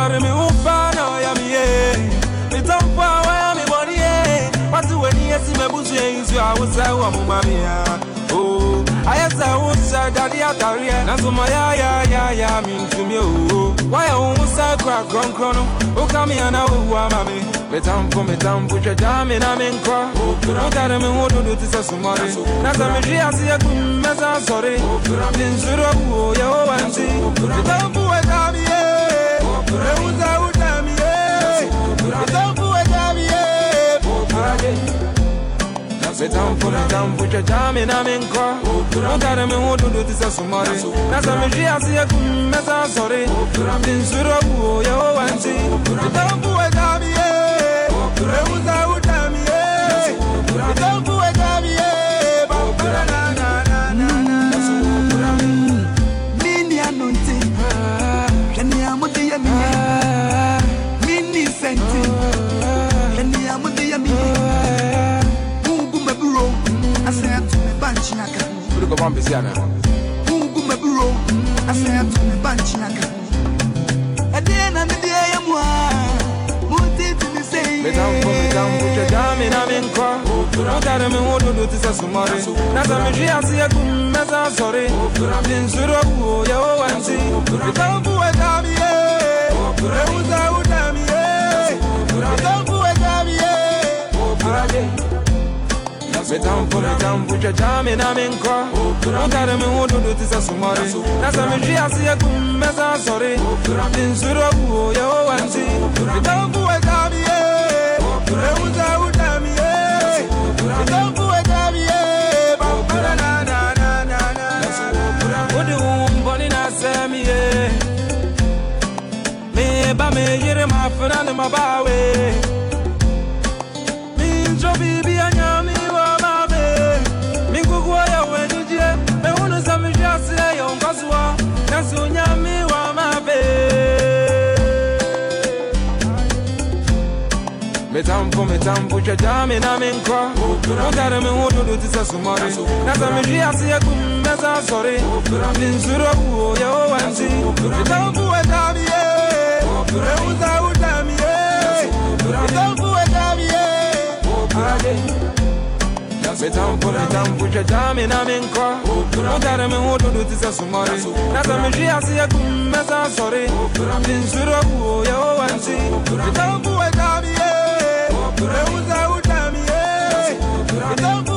GetAtunes.com. Atari mi ufa na ya mi ye. Mi tampa wa ya mi boni ye. Watu weni yesi me busu ye insu ya usa wa mumami ya. Oh, ayesa usa dadi atari ya Nasuma ya ya ya ya mi ntumi o Waya umusa kwa kron krono Ukami ya na uwa mami. Mi tampo mi cha mi na mi Ukare mi hududu tisa sumari. Nasa mi jia siya kumeza sorry Mi nsuro uo ya uwanti Mi tampo wa jami ye Reuza utami ye Mitampu wa jami ye Mitampu mitampu cha jami na minkwa Ukare mi hududu tisa sumari. Nasa mi jia siya kumeza sorry Tinsuro uo ya uwanti Mitampu wa jami ye Reuza Kuliko bambi siana Mungu meburo, asaya tume banchi naka. Adena mi dia ya mwa, muti tumi say. Mitampu mitampu cha jami na minkwa. Ukare mi hududu tisa sumari. Nasa mi jia siya kumeza sorry Tinsuro uo ya uwanti Mitampu wa jami ye. Reuza utami ye. Mitampu wa jami ye Mitampu mitampu cha jami na minkwa. Ukare mi hududu tisa sumari. Nasa mi jia siya kumeza sorry Tinsuro uo ya uwanti Mitampu wa jami ye. Reuza utami ye. Mitampu wa jami ye. Bambara na na na na na. Udi umboni na semi ye. Me ba me yere mafuna ni mabawe. Minjo Mitampu mitampu cha jami na minkwa. Ukare mi hududu tisa sumari. Nasa mi jia siya kumeza sorry Tinsuro uo ya uwanti Mitampu wa jami ye. Reuza utami ye. Mitampu wa jami ye. Mitampu mitampu cha jami na minkwa. Ukare mi hududu tisa sumari. Nasa mi jia siya kumeza sorry Tinsuro uo ya uwanti Mitampu wa jami ye Reuza utami ye Mitampu wa jami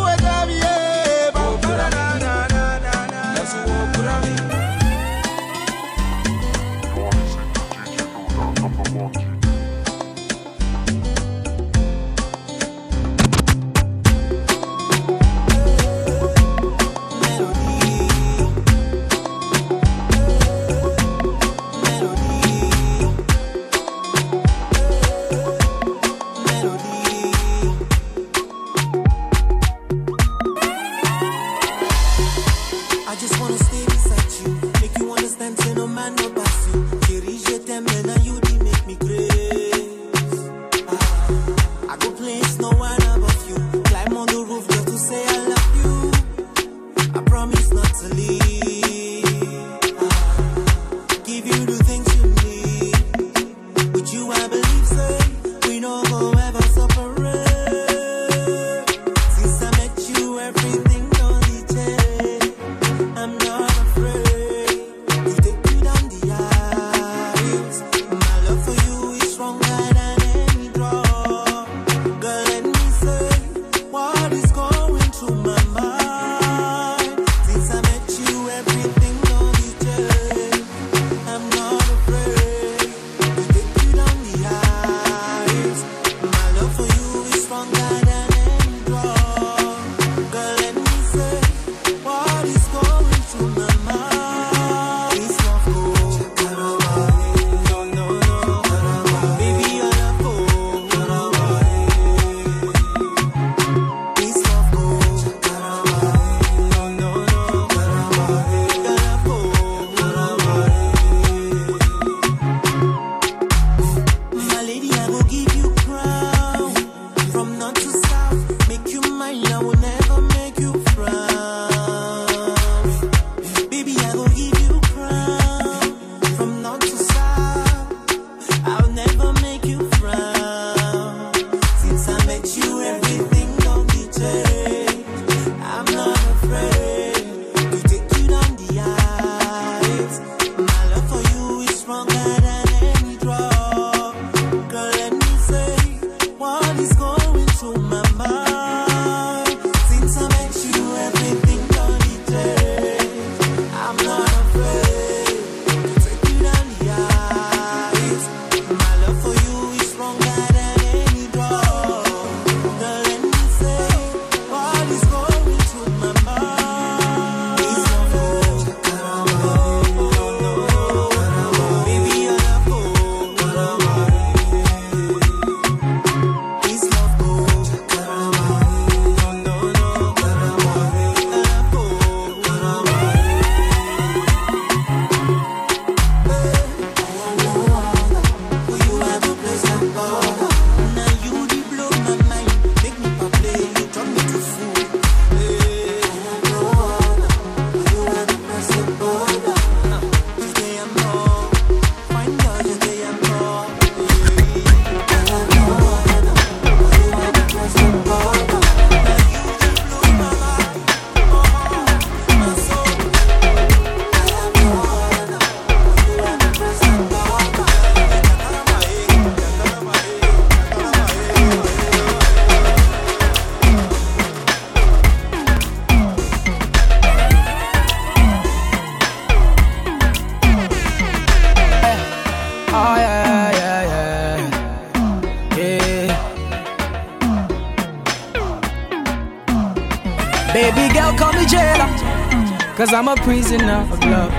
a prisoner of love.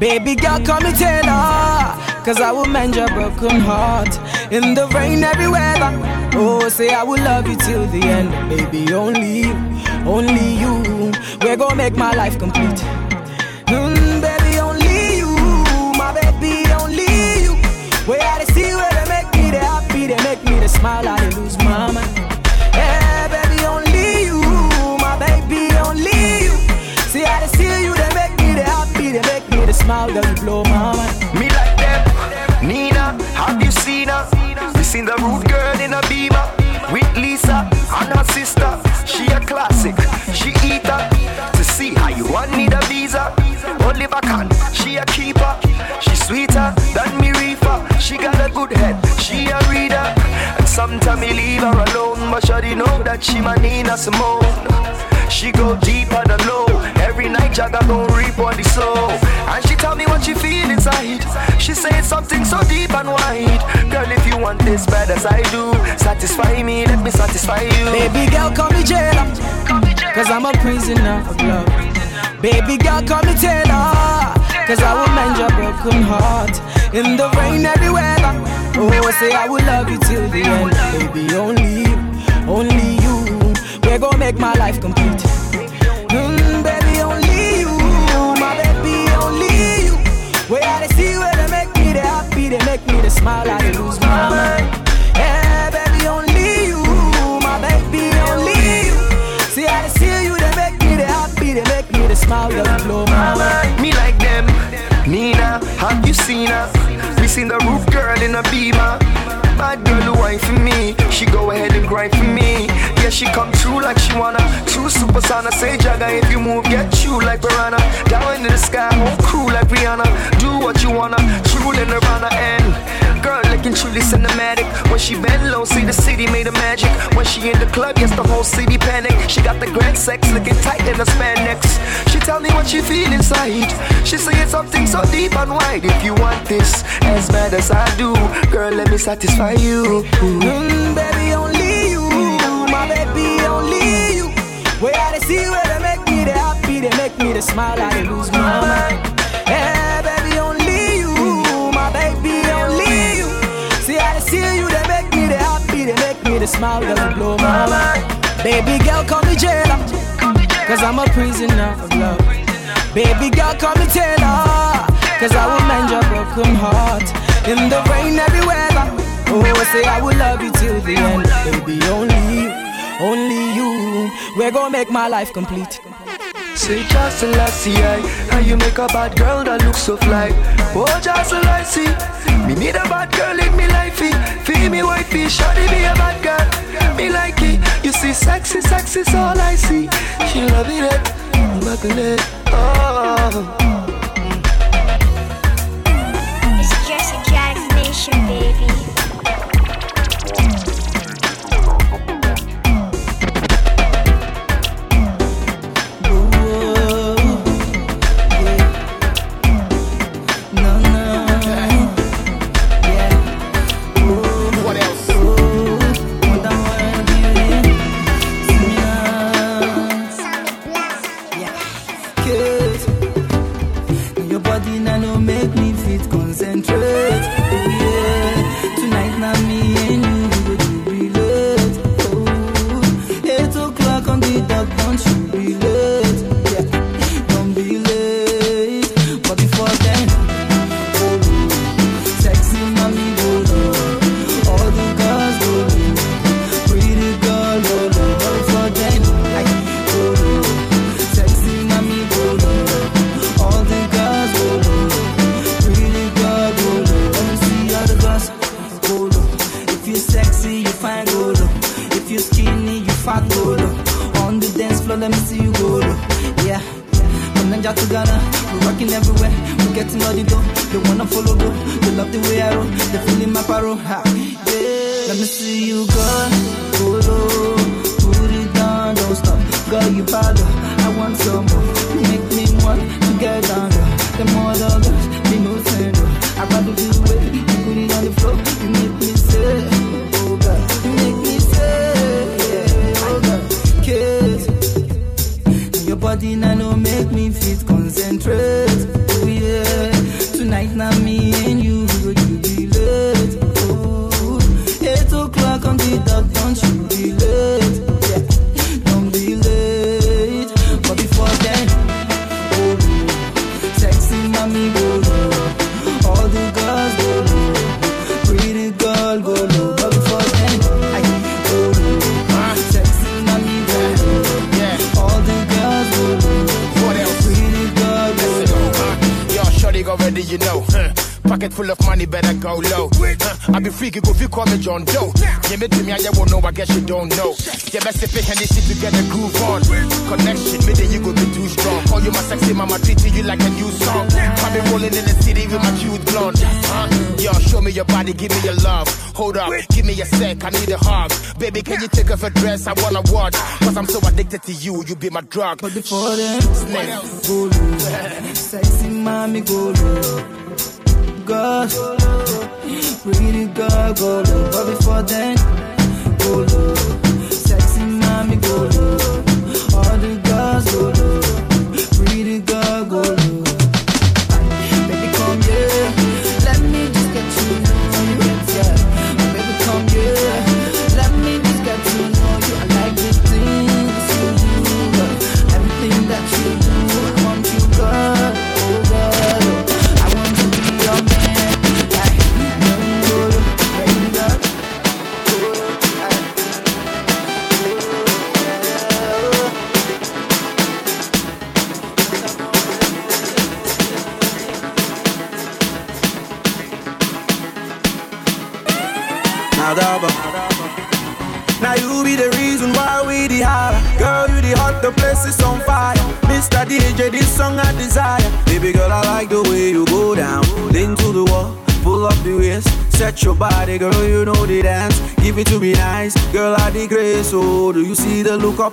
Baby girl, call me Taylor, cause I will mend your broken heart. In the rain, every weather. Oh, say I will love you till the end. Baby, only you, only you. We're gonna make my life complete. Mm, baby, only you, my baby, only you. Where I see where they make me the happy, they make me the smile, I lose my mind. Blow my mind. Me like them. Nina, have you seen her? We seen the rude girl in a beamer with Lisa and her sister. She a classic. She eat her to see how you want need a visa. Oliver can, she a keeper. She sweeter than me reefer. She got a good head. She a reader. And sometimes me leave her alone, but she know that she my Nina Simone. She go deeper than low. Every night Jagga gon' reap on the soul. Tell me what she feel inside. She say something so deep and wide. Girl, if you want this bad as I do, satisfy me, let me satisfy you. Baby girl, call me jailer, cause I'm a prisoner of love. Baby girl, call me Taylor, cause I will mend your broken heart. In the rain, every weather. Oh, I say I will love you till the end. Baby, only you, only you. We're gonna make my life complete. Smile, I lose my mind. Yeah, baby, only you, my baby, only you. See they see you, they make me the happy, they make me the smile, they blow my mind. Me like them. Nina, have you seen her? We seen the roof girl in a beamer. Bad girl who wine for me. She go ahead and grind for me. Yeah, she come true like she wanna. True sana. Say Jagga if you move, get you like piranha. Down into the sky, whole crew like Rihanna. Do what you wanna. True in Nirvana and girl looking truly cinematic. When she bend low, see the city made of magic. When she in the club, yes the whole city panic. She got the grand sex looking tight in the spandex. She tell me what she feel inside. She say it's something so deep and wide. If you want this as bad as I do, girl, let me satisfy you. Mm, baby, only you, my baby, only you. Where I see where they make me the happy, they make me the smile, I lose my mind. Yeah, baby, only you, my baby, only you. See they see you, they make me the happy, they make me the smile, they blow my mind. Baby girl, call me jailer, cause I'm a prisoner of love. Baby girl, call me Taylor, cause I will mend your broken heart. In the rain, every weather. Oh, say I will love you till the end. Baby, only you, only you. We're gonna make my life complete. Say just Selassie, how you make a bad girl that looks so fly? Oh, just Selassie, me need a bad girl in me lifey. Feel me wifey, shawty be a bad girl. Me like it, you see sexy, sexy's all I see. She love it, eh, buckle it, oh. It's just a Jack's Nation, baby. Wanna watch. Cause I'm so addicted to you, you be my drug. But before then, go low. Sexy mommy go low. Girl, pretty girl go low. But before then, go low.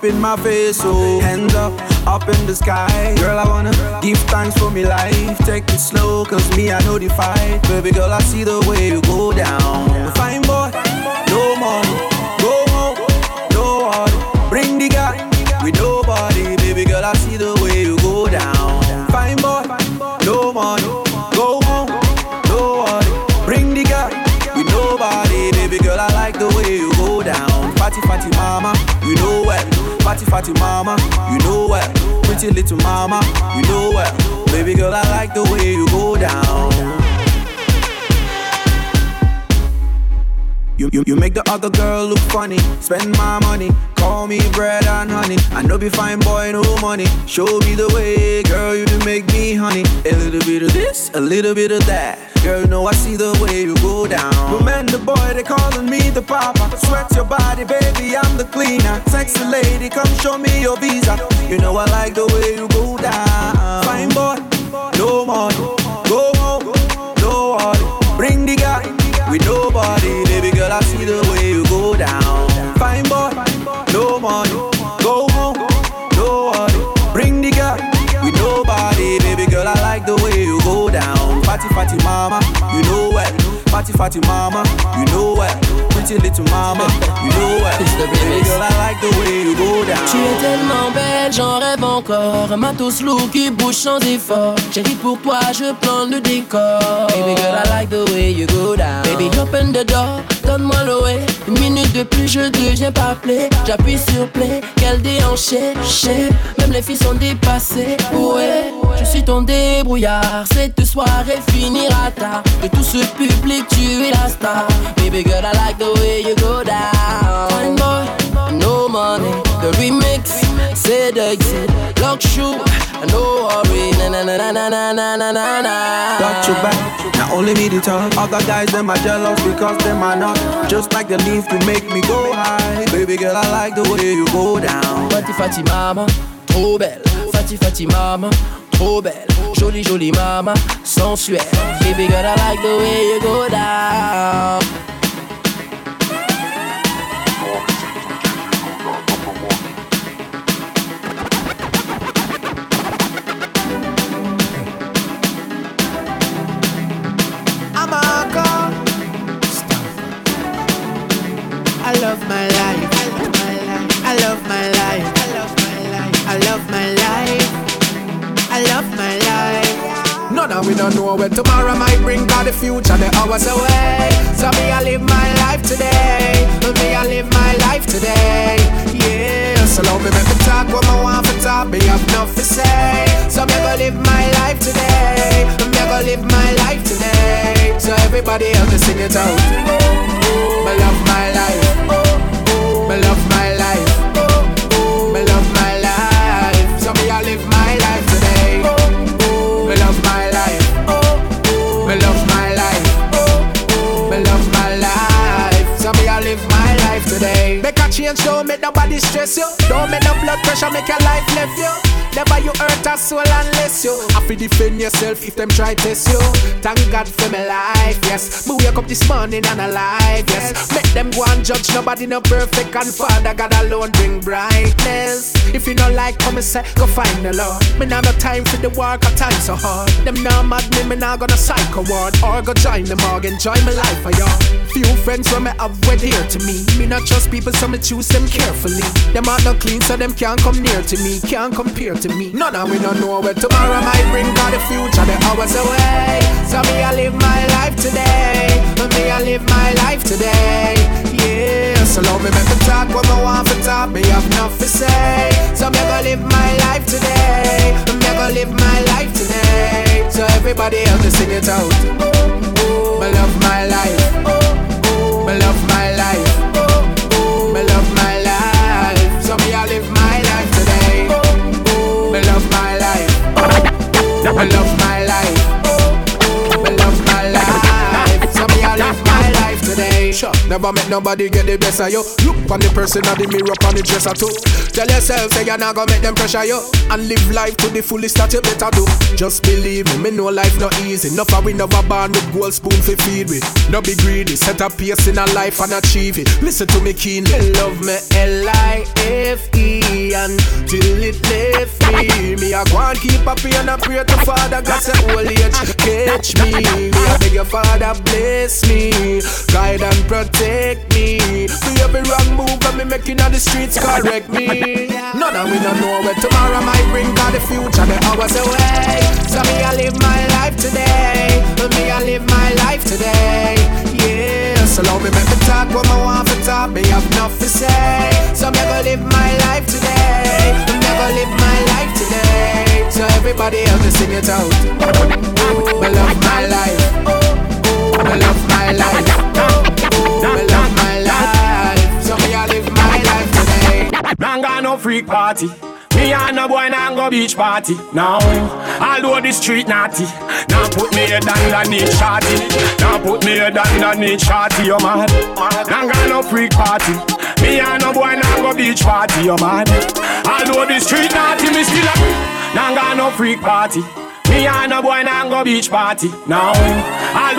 In my face? Oh, hands up, up in the sky. Bit of that. Girl, you know I see the way you go down. The boy, they calling me the papa. Sweat your body, baby, I'm the cleaner. Sexy lady, come show me your visa. You know I like the mama, you know what? Pretty little mama, you know what? Baby girl, I like the way you go down. Tu es tellement belle, j'en rêve encore. Un matos lourd qui bouge sans effort. Chérie, pour toi, je plante le décor. Baby girl, I like the way you go down. Baby, open the door, donne-moi l'OE. Une minute de plus, je deviens pas play. J'appuie sur play, quel déhanché. Shit, Même les filles sont dépassées. Ouais, je suis ton débrouillard. Cette soirée finira tard. De tout ce public, tu es la star. Baby girl, I like the way you go down. No money. The remix, c'est the. Lock shoe, no worry. Na na na na na na na na na. Got your back, now only me to talk. Other guys, them are jealous because them are not. Just like the leaf to make me go high. Baby girl, I like the way you go down. Fati Fati Mama, trop belle. Fati Fati Mama, trop belle. Jolie jolie mama, sensuelle. Baby girl, I like the way you go down. My life. I love my life. I love my life. I love my life. I love my life. Not a we don't know where tomorrow might bring. Cause the future, the hours away. So me, I live my life today. Me, I live my life today. Yeah. So love me, make me talk what I want for talk. Me have nothing to say. So me, gonna live my life today. Me, gonna live my life today. So everybody else, sing it out. Me love change, don't make nobody stress you. Don't make no blood pressure, make your life left you. Never you hurt a soul unless you have to defend yourself if them try test you. Thank God for my life, yes. Me wake up this morning and alive, yes. Make them go and judge nobody no perfect and Father God alone bring brightness. If you don't like come and say, go find the Lord. Me now no time for the work, I time so hard. Them now mad me, me now gonna psycho ward or go join the morgue, enjoy my life for y'all. Few friends from me have wed here to me. Me not trust people, so me choose them carefully. Them are not clean, so them can't come near to me, can't compare to me. None of we don't know where tomorrow might bring, cause the future the hours away. So me I live my life today. Me I live my life today. Yeah, so love me make me talk what I want for talk. Me have nothing to say. So me gonna live my life today. Me gonna live my life today. So everybody else to sing it out. Oh, me love my life. Me love Sure, never make nobody get the best of you. Look on the person of the mirror on the dresser too. Tell yourself say you're not gonna make them pressure you and live life to the fullest that you better do. Just believe me, me know life not easy. Enough of we never born with gold spoon for feed with. No be greedy, set a pace in a life and achieve it. Listen to me keenly. Love me L I F E and till it left me. Me a go and keep pray and a pray to Father God say old age catch me. Me a beg your Father bless me, guide and protect me. For every wrong move that me making on the streets correct me. None of we don't know where tomorrow might bring, cause the future the hours away. So me I live my life today. Me I live my life today. Yeah, so love me make me talk what I want for talk. Me have nothing to say. So me gonna live my life today. Me gonna live my life today. So everybody else to sing it out. Me love my life. Me love my life. Me I live my life today. Got no freak party. Me and no boy nah go beach party. Now, over the street naughty. Now put me head underneath shorty. Now put me head underneath shorty. You mad? Nah got no freak party. Me and no boy nah go beach party. You mad? Over the street naughty. Me still a. Nah got no freak party. Me and no boy nah go beach party. Now,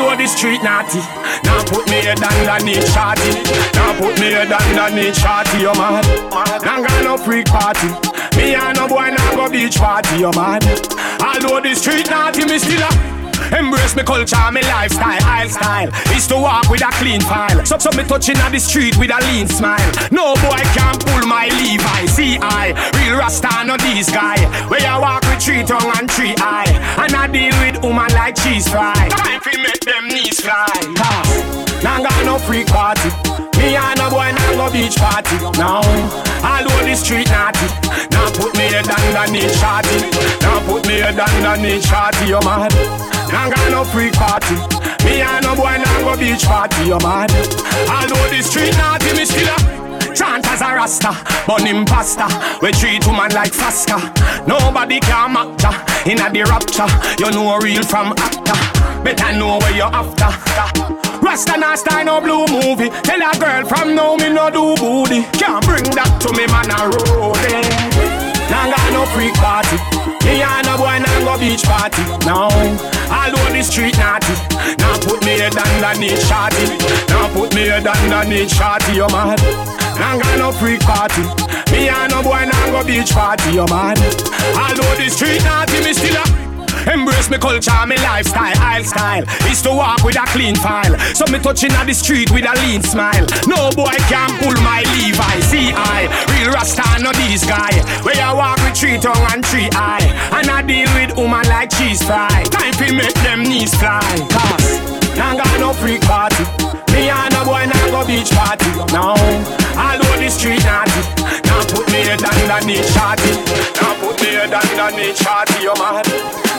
over the street naughty. Now put me head underneath shorty. Now put me head underneath shorty. You mad? Nah got no freak party. Me and no boy nah go beach party. You mad? Over the street naughty. Me still a. Embrace me culture, me lifestyle, I'll style. Is to walk with a clean file. So me touching on the street with a lean smile. No boy can pull my Levi. See I, real Rasta, no these guy. Where I walk with three tongue and three eye. And I deal with woman like cheese fry. Time fi make them knees fly. Ha. Nah got no free party. Me and no boy nah go beach party. Now, all over the street naughty. Now put me head underneath shorty. Now put me head underneath shorty. You mad? Nah got no freak party. Me and no boy nah go beach party. You mad? All over the street naughty. Me still a. Chant as a rasta, but imposter. We treat woman like Fasca. Nobody can match ya. Inna the rapture, you know real from actor. Better know where you're after. Rasta not star no blue movie. Tell a girl from now me no do booty. Can't bring that to me man a road. Nah got no freak party. Me and no boy nah go beach party. Now all over the street naughty. Now put me head underneath shorty. Now put me head underneath shorty. You mad? Nah got no freak party. Me and no boy nah go beach party. You mad? All over the street naughty. Me still a Embrace me culture, me lifestyle, I'll style. Is to walk with a clean file. So me touching at the street with a lean smile. No boy can pull my Levi. See I, real Rasta, no these guy. Where I walk with three tongue and three eye. And I deal with woman like cheese fry. Time to make them knees fly. Cause got no freak party. Me and a boy nah go beach party. No, all over the street naughty. Now put me head underneath shorty. Now put me head underneath shorty, yo man.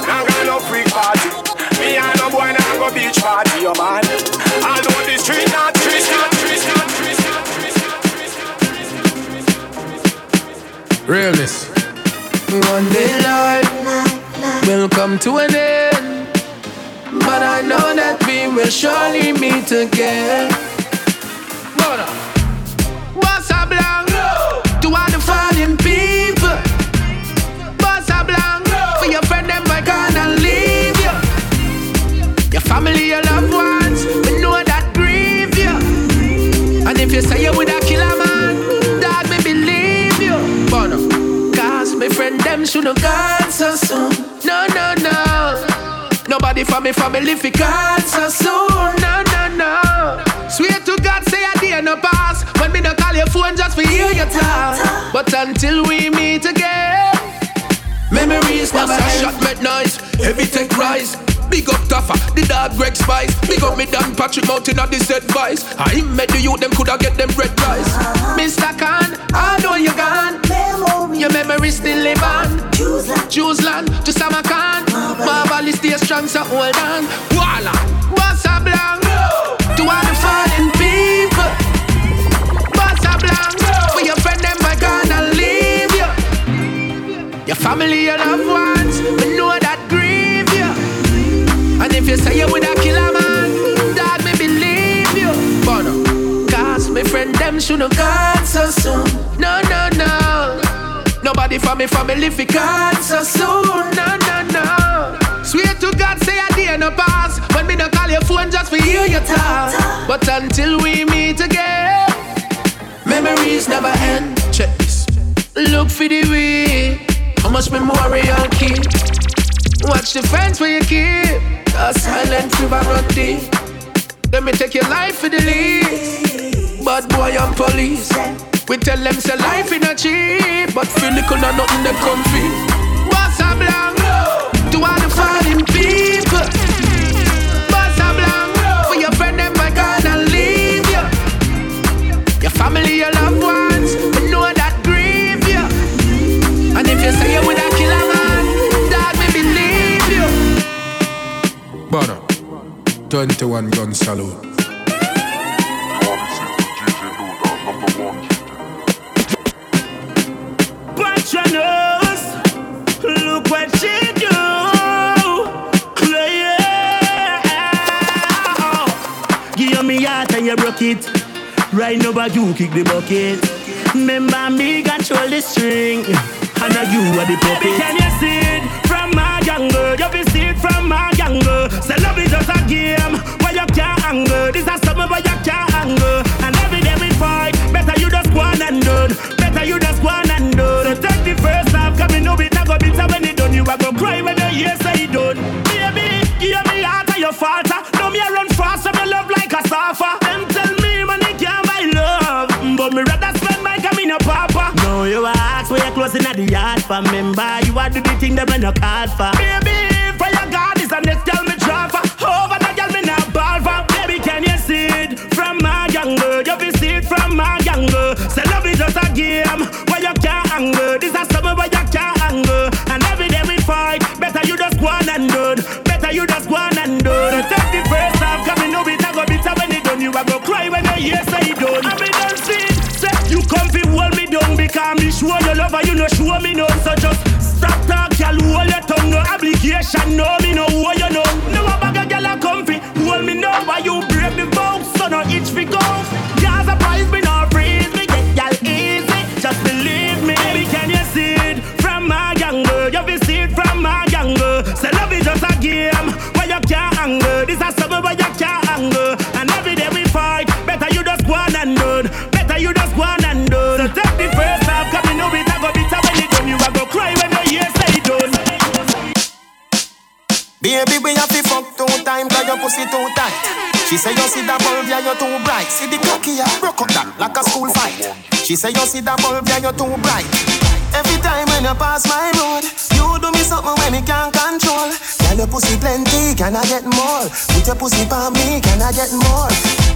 Nah got no freak party. Me and a boy nah go beach party, yo man. All over the street naughty. Realness. One day life will come to an end. But I know that we will surely meet again. What's up, blanc? To all the fallen people. What's up, blanc? For your friend, them I gonna leave you. Your family, your loved ones, we know that grieve you. And if you say you would a killer man, dog, me believe you. But cause my friend, them should have gone so soon. No, no, no. Nobody for me family fi call so soon. No, no, no. Swear to God, say a day no pass. When me no call your phone just for hear your talk. But until we meet again, memories never end. shot red noise, heavy tech rise. Big up tougher, the dog Greg Spice. Big up me Dan Patrick Mountain of this advice. I met the youth, them coulda get them red rice. Mr. Khan, I know you gone. Your memory still live on. Choose land to Samarkand. Marvel stay strong, so hold on. Voila, Bossa Blanc. To all the fallen people. Bossa Blanc. For your friend, them I gonna leave you. Your family, your loved ones. We know that grieve you. And if you say you with a man, dog, me believe you. But no, cause my friend, them shouldn't gone so soon. No, no, no. Nobody for me family fi call so soon. No, no, no. Swear to God, say a day no pass. When me no call your phone just for hear your talk. But until we meet again, memories never end. Check this. Look for the way. How much memorial keep? Watch the friends where you keep. A silent river run deep. Let me take your life for the lead. Bad boy, I'm police. We tell them say life in a cheap, but feel little no nothing them comfy. Bossa Blanc, to all the fallen people. Bossa Blanc, for your friend them I gonna leave you. Your family, your loved ones, we know that grieve you. And if you say you with a killer man, dog me believe you. Butter, 21 gun salute. You broke it. Right now, but you kick the bucket. Remember me control the string, and now you are the puppet. Baby, can you see it from my younger? You can see it from my younger. Say love is just a game where you can't anger. This is something where you can't anger. The yard for member. You are do the thing that when you call for. Baby, because me show you love and you no show me none. So just stop talk, girl, hold your tongue, no obligation, no me no Baby, we have to fuck two times cause your pussy too tight. She say you see that bulb, yeah, you're too bright. See the cocky, I broke up that like a school fight. She say you see that bulb, yeah, you're too bright. Every time when you pass my road, you do me something when me can't control. Girl, your pussy plenty, can I get more? Put your pussy on me, can I get more?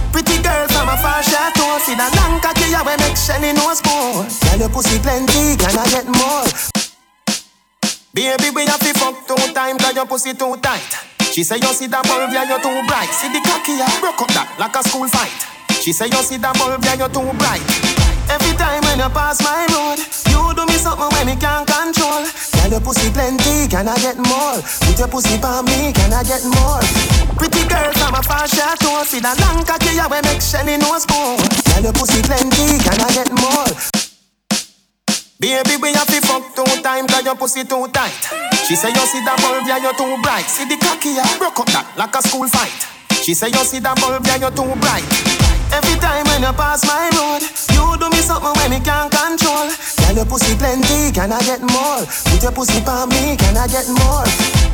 Pretty girl from a far chateau, see that long cocky, yeah, we make Shelly no score. Girl, your pussy plenty, can I get more? Baby, we have to fuck two times, cause your pussy too tight. She say you see that bulb, yeah, you're too bright. See the cocky, yeah, broke up that like a school fight. She say you see that bulb, yeah, you're too bright. Every time when you pass my road, you do me something when me can't control. Girl, your pussy plenty, can I get more? Put your pussy on me, can I get more? Pretty girl from a far chateau, see that long cocky, yeah, we make Shelly nose more. Girl, your pussy plenty, can I get more? Baby, we have to fuck two times cause your pussy too tight. She say you see that bulb, yeah, you're too bright. See the cocky, yeah, broke up that like a school fight. She say you see that bulb, yeah, you're too bright. Every time when you pass my road, you do me something when me can't control. Girl, your pussy plenty, can I get more? Put your pussy on me, can I get more?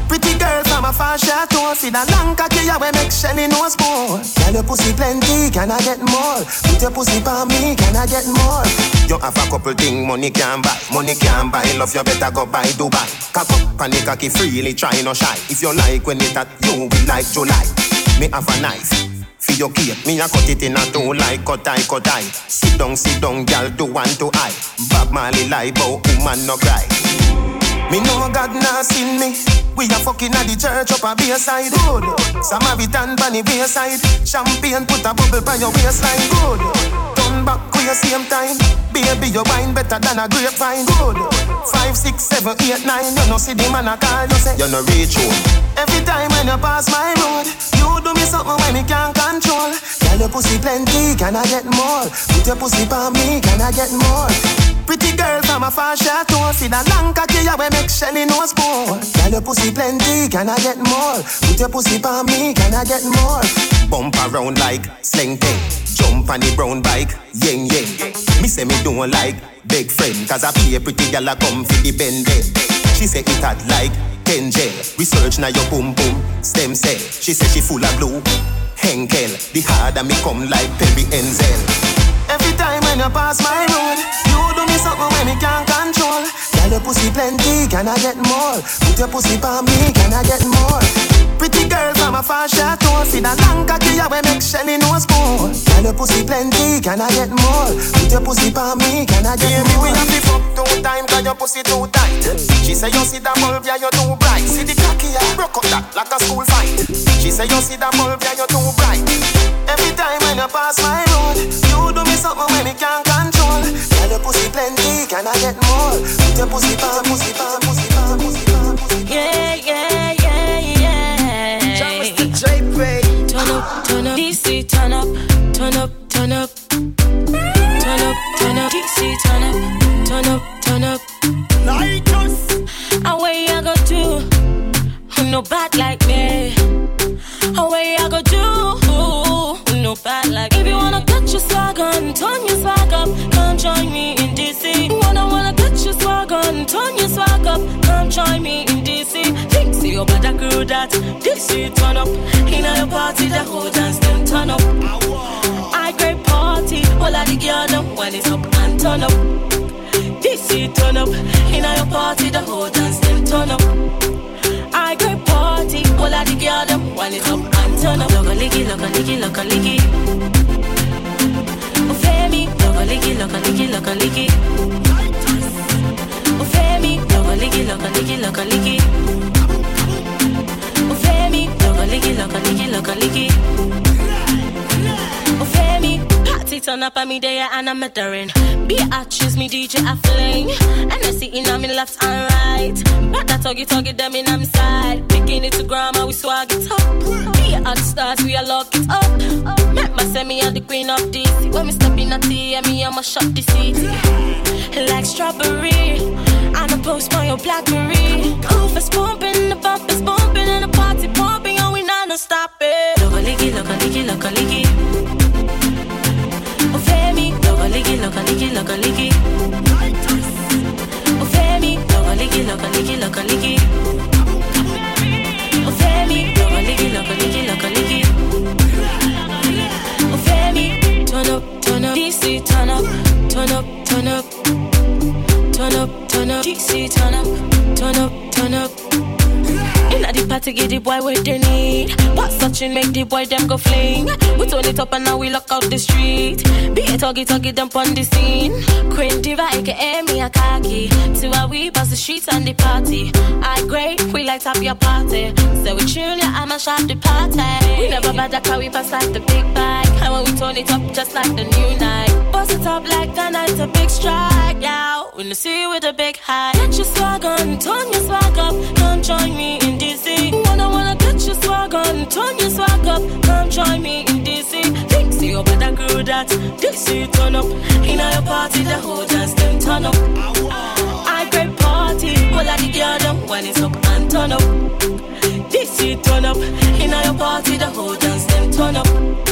Pretty girl from a far chateau, see that long cocky, yeah, we make Shelly nose more. Girl, your pussy plenty, can I get more? Put your pussy on me, can I get more? You have a couple thing money can buy, money can buy. Love you better go buy Dubai. Cock up, panic cocky freely, try no shy. If you like when it at you, we like July. Me have a knife. For your cake, me a cut it in a two like cut eye, cut eye. Sit down, sit down, girl, do one to eye. Bob Marley lie, but woman no cry. Me know God nah seen me. We a fucking at the church up a bayside. Good. Samaritan the wayside. Champagne put a bubble by your waistline. Good. Back with your same time. Baby, your wine better than a grapevine. Good. Five, six, seven, eight, nine. You no see the man I call you say you no reach home. Every time when you pass my road, you do me something when me can't control. Girl, your pussy plenty, can I get more? Put your pussy on me, can I get more? Pretty girl from a far chateau, see that long cocky, yeah, we make Shelly nose more. Girl, your pussy plenty, can I get more? Put your pussy on me, can I get more? Bump around like sling thing. Jump on the brown bike, Me say me don't like big friend, cause I be a pretty girl a come for the bend. Eh. She say it hot like Kenjel. Research now your boom boom, stem cell. She say she full of blue. Henkel, the harder me come like Perry Enzel. Every time when you pass my road, you do me something when me can't control. Girl, your pussy plenty, can I get more? Put your pussy on me, can I get more? Pretty girl from a far chateau, see that long cocky, we make Shelly nose more. Girl, your pussy plenty, can I get more? Put your pussy on me, can I get Baby, more? we have to fuck two time, cause your pussy too tight. She say you see that bulb, yeah, you're too bright. See the cocky, yeah, broke up that like a school fight. She say you see that bulb, yeah, you're too bright. Every time when you pass my road, you do me something when me can't control. Girl, your pussy plenty, can I get more? Put your pussy on, pussy on, pussy on, pussy on, pussy on. Yeah, yeah, yeah, yeah. Mr. J. Pray. Turn up, turn up, DC, turn up, turn up, turn up. Turn up, turn up, DC, turn up, turn up, turn up. Like us. Away I go do, who no bad like me. Away I go do, who no bad like. If you wanna turn your swag up, come join me in DC. Wanna wanna catch your swag on, turn your swag up, come join me in DC. Dixie, your better crew that. Dixie, turn up. In a party, the whole dance them turn up. I great party, all of the girls them when it's up and turn up. DC, turn up. In a party, the whole dance them turn up. I great party, all of the girls them when it's up and turn up. Look a licky, look a licky, look a licky. Oh, Femi, look a licky, look a licky, look a licky. Oh, Femi, look a licky, look a licky, look a a a a party turn up on me there and I'm mettering. Be a choose me DJ a fling. And I see in on me left and right. But that tuggy tuggy them in on me side. Picking it to grandma, we swag it up. Be a hot stars, we a lock it up. My say me a the queen of this. When me step in a tea, and me I'ma shop the city. Like strawberry. And I post my own blackberry. Oof, it's pumping, the bump is bumping, and the party pumping, and we not no stop it. Look a licky, look a licky, look a licky. licky, lock a licky. Oh, Femi, lock a licky, lock a licky, lock a licky. Oh, Femi, lock oh, turn up, turn up, DC, turn up, turn up, turn up, turn up, turn up, DC, turn up, turn up. Party, get the boy what they need. Pass touching, make the boy them go fling. We turn it up and now we lock out the street. Be a tuggy, tuggy, dump on the scene. Queen Diva, aka me a khaki. To a we pass the streets and the party. I great, we light up your party. So we tune ya, I'ma shop the party. We never bad that car, we pass like the big bike. And when we turn it up, just like the new night. Bust it up like the night, a big strike. Yeah, when you see you with a big high. Get your swag on, turn your swag up. Come join me in DC. Wanna, wanna get your swag on, turn your swag up. Come join me in DC. Think see you better grow that. DC turn up. In your party, the whole dance them turn up. I great party. All of the girl them when it's up and turn up. DC turn up. In your party, the whole dance them turn up.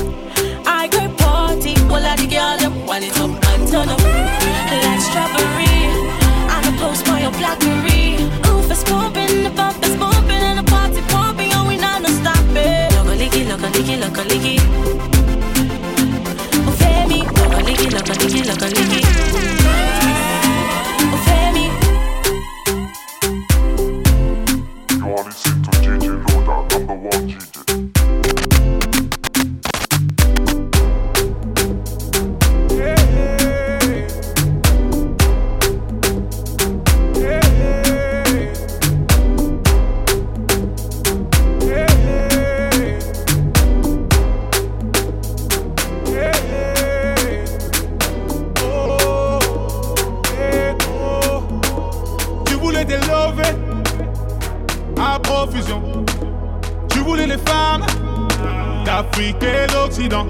Et d'Occident.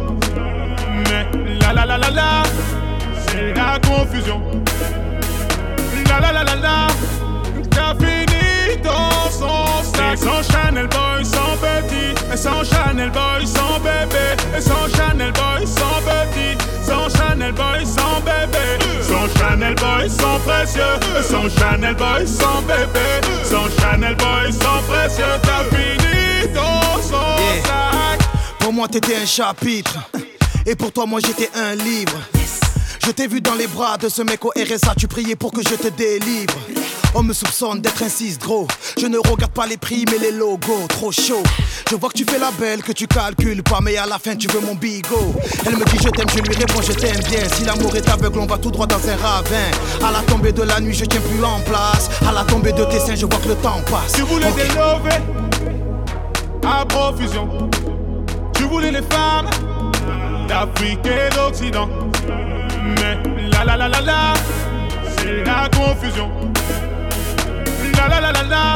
Mais la la la la la, c'est la confusion. La la la la la, t'as fini dans son sac. Et sans Chanel Boy, sans petit. Et sans Chanel Boy, sans bébé. Et sans Chanel Boy, sans petit. Sans Chanel Boy, sans bébé. Sans Chanel Boy, sans précieux. Et sans Chanel Boy, sans bébé. Sans Chanel Boy, sans précieux. T'as fini dans son sac. Pour moi, t'étais un chapitre. Et pour toi, moi, j'étais un livre. Je t'ai vu dans les bras de ce mec au RSA, tu priais pour que je te délivre. On me soupçonne d'être un 6 gros. Je ne regarde pas les prix, mais les logos, trop chaud. Je vois que tu fais la belle, que tu calcules pas, mais à la fin, tu veux mon bigot. Elle me dit je t'aime, je lui réponds je t'aime bien. Si l'amour est aveugle, on va tout droit dans un ravin. À la tombée de la nuit, je tiens plus en place. À la tombée de tes seins, je vois que le temps passe. Tu voulais Ok. des à profusion. Tu voulais les femmes d'Afrique et d'Occident. Mais la la la la la, c'est la confusion. La la la la la,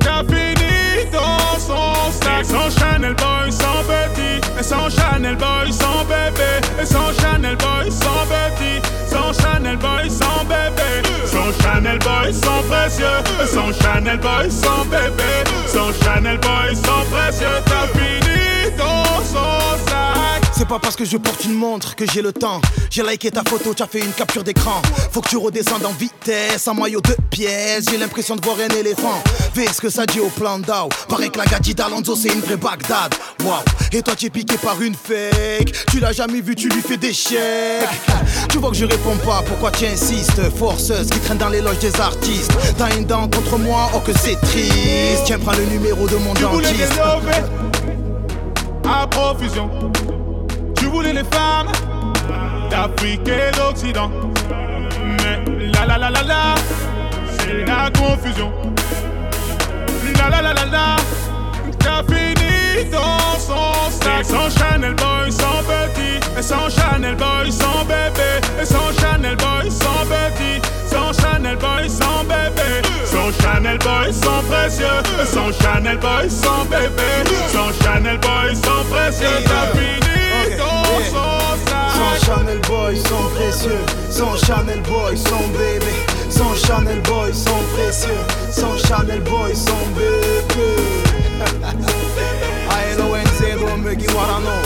t'as fini dans son sac. Et sans Chanel Boy, sans petit. Et sans Chanel Boy, sans bébé. Et sans Chanel Boy, sans petit. Sans Chanel Boy, sans bébé. Sans Chanel Boy, sans précieux. Sans Chanel Boy, sans bébé. Sans Chanel Boy, sans précieux. T'as fini dans son sac. C'est pas parce que je porte une montre que j'ai le temps. J'ai liké ta photo, tu as fait une capture d'écran. Faut que tu redescendes en vitesse, en maillot de pièces. J'ai l'impression de voir un éléphant. Fais ce que ça dit au plan d'Ao. Paraît que la gadji d'Alonso c'est une vraie Bagdad. Waouh, et toi tu es piqué par une fake. Tu l'as jamais vu, tu lui fais des chèques. Tu vois que je réponds pas, pourquoi tu insistes? Forceuse qui traîne dans les loges des artistes. T'as une dent contre moi, oh que c'est triste. Tiens, prends le numéro de mon Tu dentiste. À profusion. Tu voulais les femmes d'Afrique et d'Occident. Mais la la la la la, c'est la confusion. La la la la la, t'as fini dans son sac. Et sans Chanel Boy, sans petit. Et sans Chanel Boy, sans bébé. Et sans Chanel Boy, sans petit. Chanel Boy, sans bébé. Sans Chanel Boy, sans précieux. Sans Chanel Boy, sans bébé. Sans Chanel Boy, sans précieux. T'as fini dans son Chanel Boy, sans précieux. Sans Chanel Boy, sans bébé. Sans Chanel Boy, sans précieux. Sans Chanel Boy, sans bébé. A-L-O-N-Z, Romegi Warano.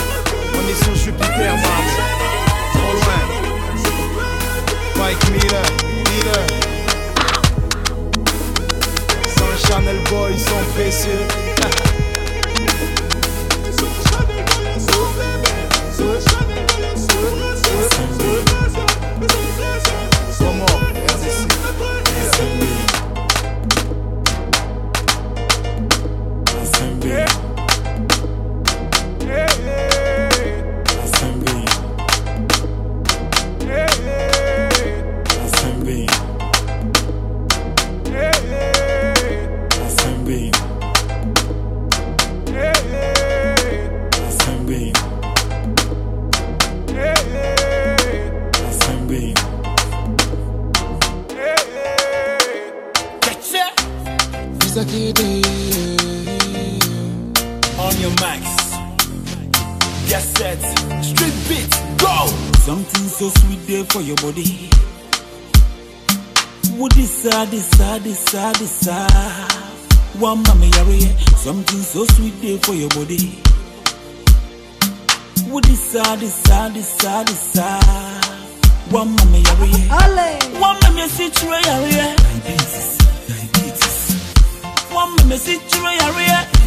On est sur Jupiter, Mars. Trop loin. Mike Miller, Miller. Channel Boys sont précieux. For your body. Would this ah, this ah, this ah, this ah. One mama yare. Something so sweet there for your body. Would this ah, this ah, this ah, this ah. One mama yare. One mama sitre yare. Diabetes. Diabetes. One mama sitre yare.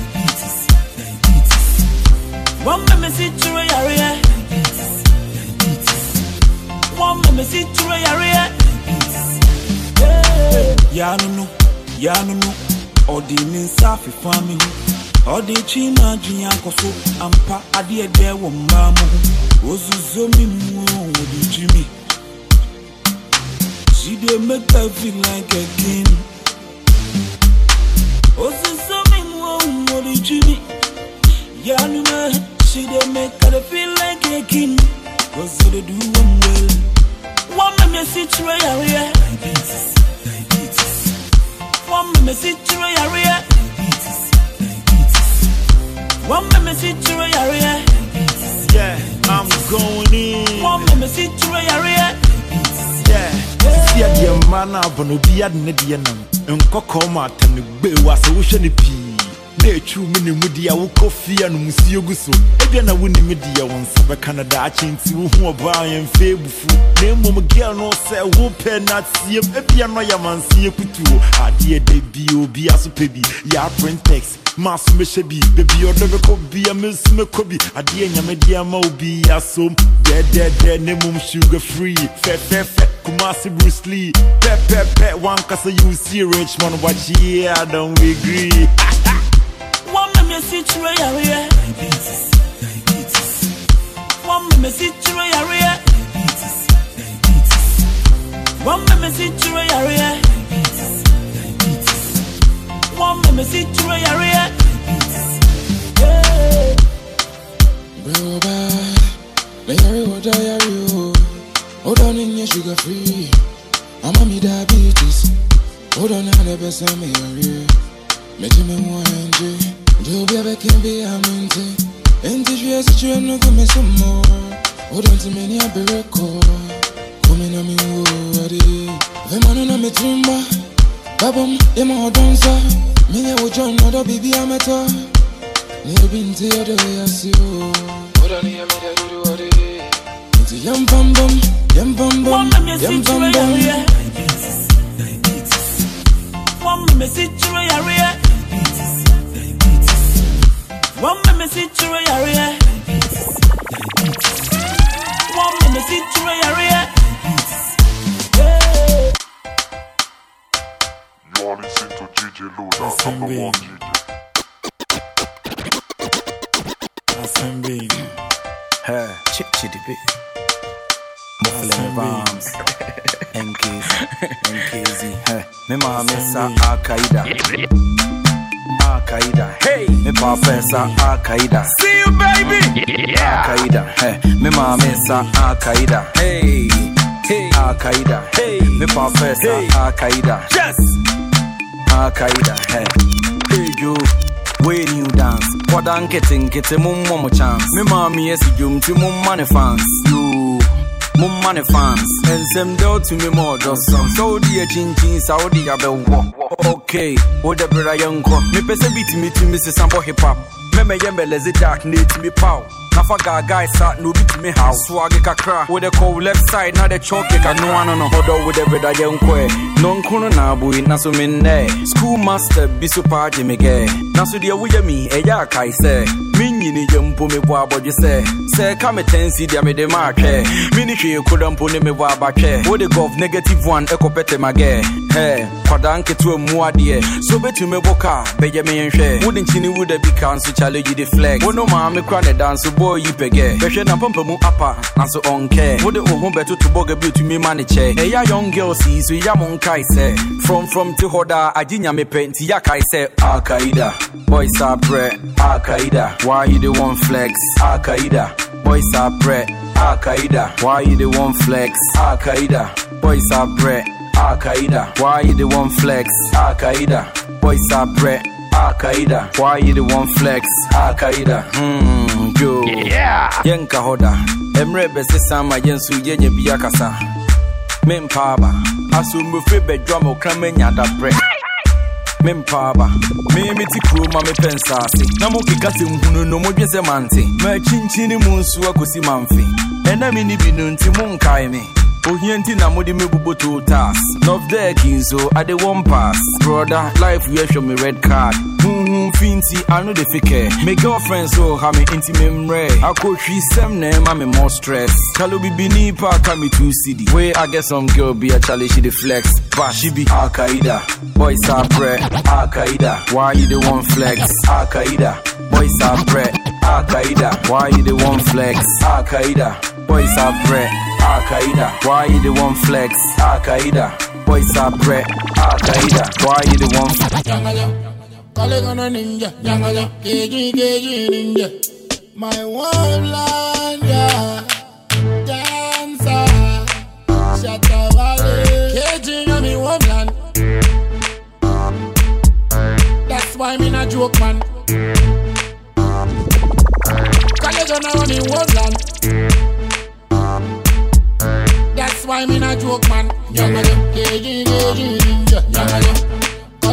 One me see through your area. One me see through your area. Ya no no, ya no no. Odi ni nsafi fami hu. Odi chi na jinya koso ampa ade ede wo mma mo hu. Ozuzo mi mu odi jimi. She dey make I feel like a king. Ozuzo mi mu odi jimi. Ya no man, she dey make her feel like a king. Do one well. One me see through your area. Diabetes, diabetes. One me see through your area. Diabetes, diabetes. One me see through your area. Yeah, I'm going in. One me see through your area. Yeah. Si adeɛ mma no abɔ no obi ade ne deɛ nam nkɔkɔɔ ma ata no gbee wa sɛ wohwɛ na ɛtwiw mu ne mu deɛ wokɔ fie a no musuo gu so ebia na wonim deɛ wo nsa bɛka no daakye nti wohu ɔbaa yɛmfa abufu na mmom gɛl no sɛ wopɛ no atiem ebia no yɛ manseɛ kutuo adeɛ da bi obi aso pɛ bi. Yɛ aprentex ma so mɛhyɛ bi. Bebi ɔdɔ bɛkɔ bia mesu mɛkɔ bi adeɛ nyame de ama obi asom dɛdɛdɛ ne mmom sugar free. Fɛfɛfɛ kumase bruce lee. Pɛpɛpɛ wankasa you see richmond wakyie i don't agree. One me see. Diabetes, diabetes. One me see through your area. Diabetes, diabetes. One me see through your area. Diabetes, diabetes. One me see through your area. Yeah. Bro, bye. Layari wo diary o. Hold on in your sugar free. I'm me diabetes. Hold on the best of me area. Make me one J. Do be a can be a minty. And if you have a children, no come some more. Hold on to many a bereko. Coming on me, worry. The man on me timber. Babum, Emma Donza. Me, I would join another baby, I'm at. Never been to the other way I see you. Hold on, hear me, that do what it is. It's a yum bum bum, yum bum bum, yum bum bum. Diabetes, diabetes. One me see through your area. Diabetes, diabetes. One me see through your area. Diabetes, diabetes. One me see through your area. Yeah. You are listening to DJ Louda, number one DJ. Assembly. Hey, chip chitty bit. Muffling bombs. NKZ, NKZ. Hey, me mama sa Al Qaeda. Al Qaeda. Hey, me papa sa Al Qaeda. See you, baby. Yeah. Al Qaeda. Hey, me mama sa Al Qaeda. Hey, hey, Al Qaeda. Hey, me papa sa Al Qaeda. Yes. Al Qaeda. Hey, hey you. Way new dance. Kwada nkete nkete mummo mo chance. Me mami esi dwom ti mumma ne fans. You mumma ne fans. Ensem de to me more dosom. So di e chinchin sa odi abɛwɔ. Okay, wo de bra yɛnkɔ. Me pese beat me to me se sample hip hop. Me me yembe lezi dark ne to me pow. Nafa ga guy sat no bi to me how. Swag kakra. Wo de call left side na de choke ka no ano no hodo wo de bra yɛnkɔ. No nkono na boy na so me nnɛ. School master bi so party me gɛ. Na so deɛ woyɛ mi ɛyɛ akai sɛ. Me nyini yɛ mpo me bɔ abɔdwe sɛ. Sɛ ka me tensi deɛ me de ma atwɛ. Me ni hwee koda mpo ne me bɔ abatwɛ. Wo de golf negative one ɛkɔ pɛtɛ ma gɛ. Hɛ kwadaa nketewa mu adeɛ. So betumi bɔ kaa bɛyɛ me nhwɛ. Wo de nkyini wo da bi ka nso challenge the flex. Wo no maame kora ne dance boy yi pɛgɛ. Bɛhwɛ na pampa mu apa nanso ɔnkɛ. Wo de wo ho bɛtoto bɔga bi otumi ma ne kyɛ. Ɛyɛ young girls yi so ya mo nkae sɛ. From te hɔ daa agye nyame pɛ nti ya kae sɛ Al-Qaeda. Boys are prɛ Al-Qaeda. You the one flex? Al-Qaeda. Boys are prɛ Al-Qaeda. Why you the one flex? Al-Qaeda. Boys are prɛ Al Qaeda. Why you the one flex? Al Qaeda. boys are bred. Al Qaeda, why you the one flex? Al Qaeda, hmm, yo. Yeah. Yenka hoda, emre bese sama yensu yenye biyakasa. Mempaba, asu mufre bedrum okrame nyada bre. me mpaaba meeme ti kuro ma mepɛ nsaase na mokeka sɛ nhunu no modwe sɛ mante makyinkyini mu nsu akɔsi mamfe ɛna me ne bi no nti monkae me ohia nti na mode mebobotoo tas nofdek nso ade one pass brother life yɛhwɛ me red card. Huhu fi nti ano de fikɛ me girlfriend so ha me nti memmerɛ akɔhwi sɛm na ɛma me more stress. Kalo bibini pa ka me two city wey i get some girl be a chale she dey flex. But she be al-qaeda. Boys are brɛ al-qaeda. Why you the one flex? Al-qaeda. Boys are brɛ al-qaeda. Why you the one flex? Al-qaeda. Boys are brɛ Al Qaeda. Why you the one flex? Al Qaeda. Boys are bred. Al Qaeda. Why you the one Caligana ninja, nyanganya, keji keji ninja. My one line, dancer, shata valley, keji mi one land. That's why me na joke man. Caligana na mi one land. That's why me na joke man. Nyanganya, keji keji ninja, nyanganya.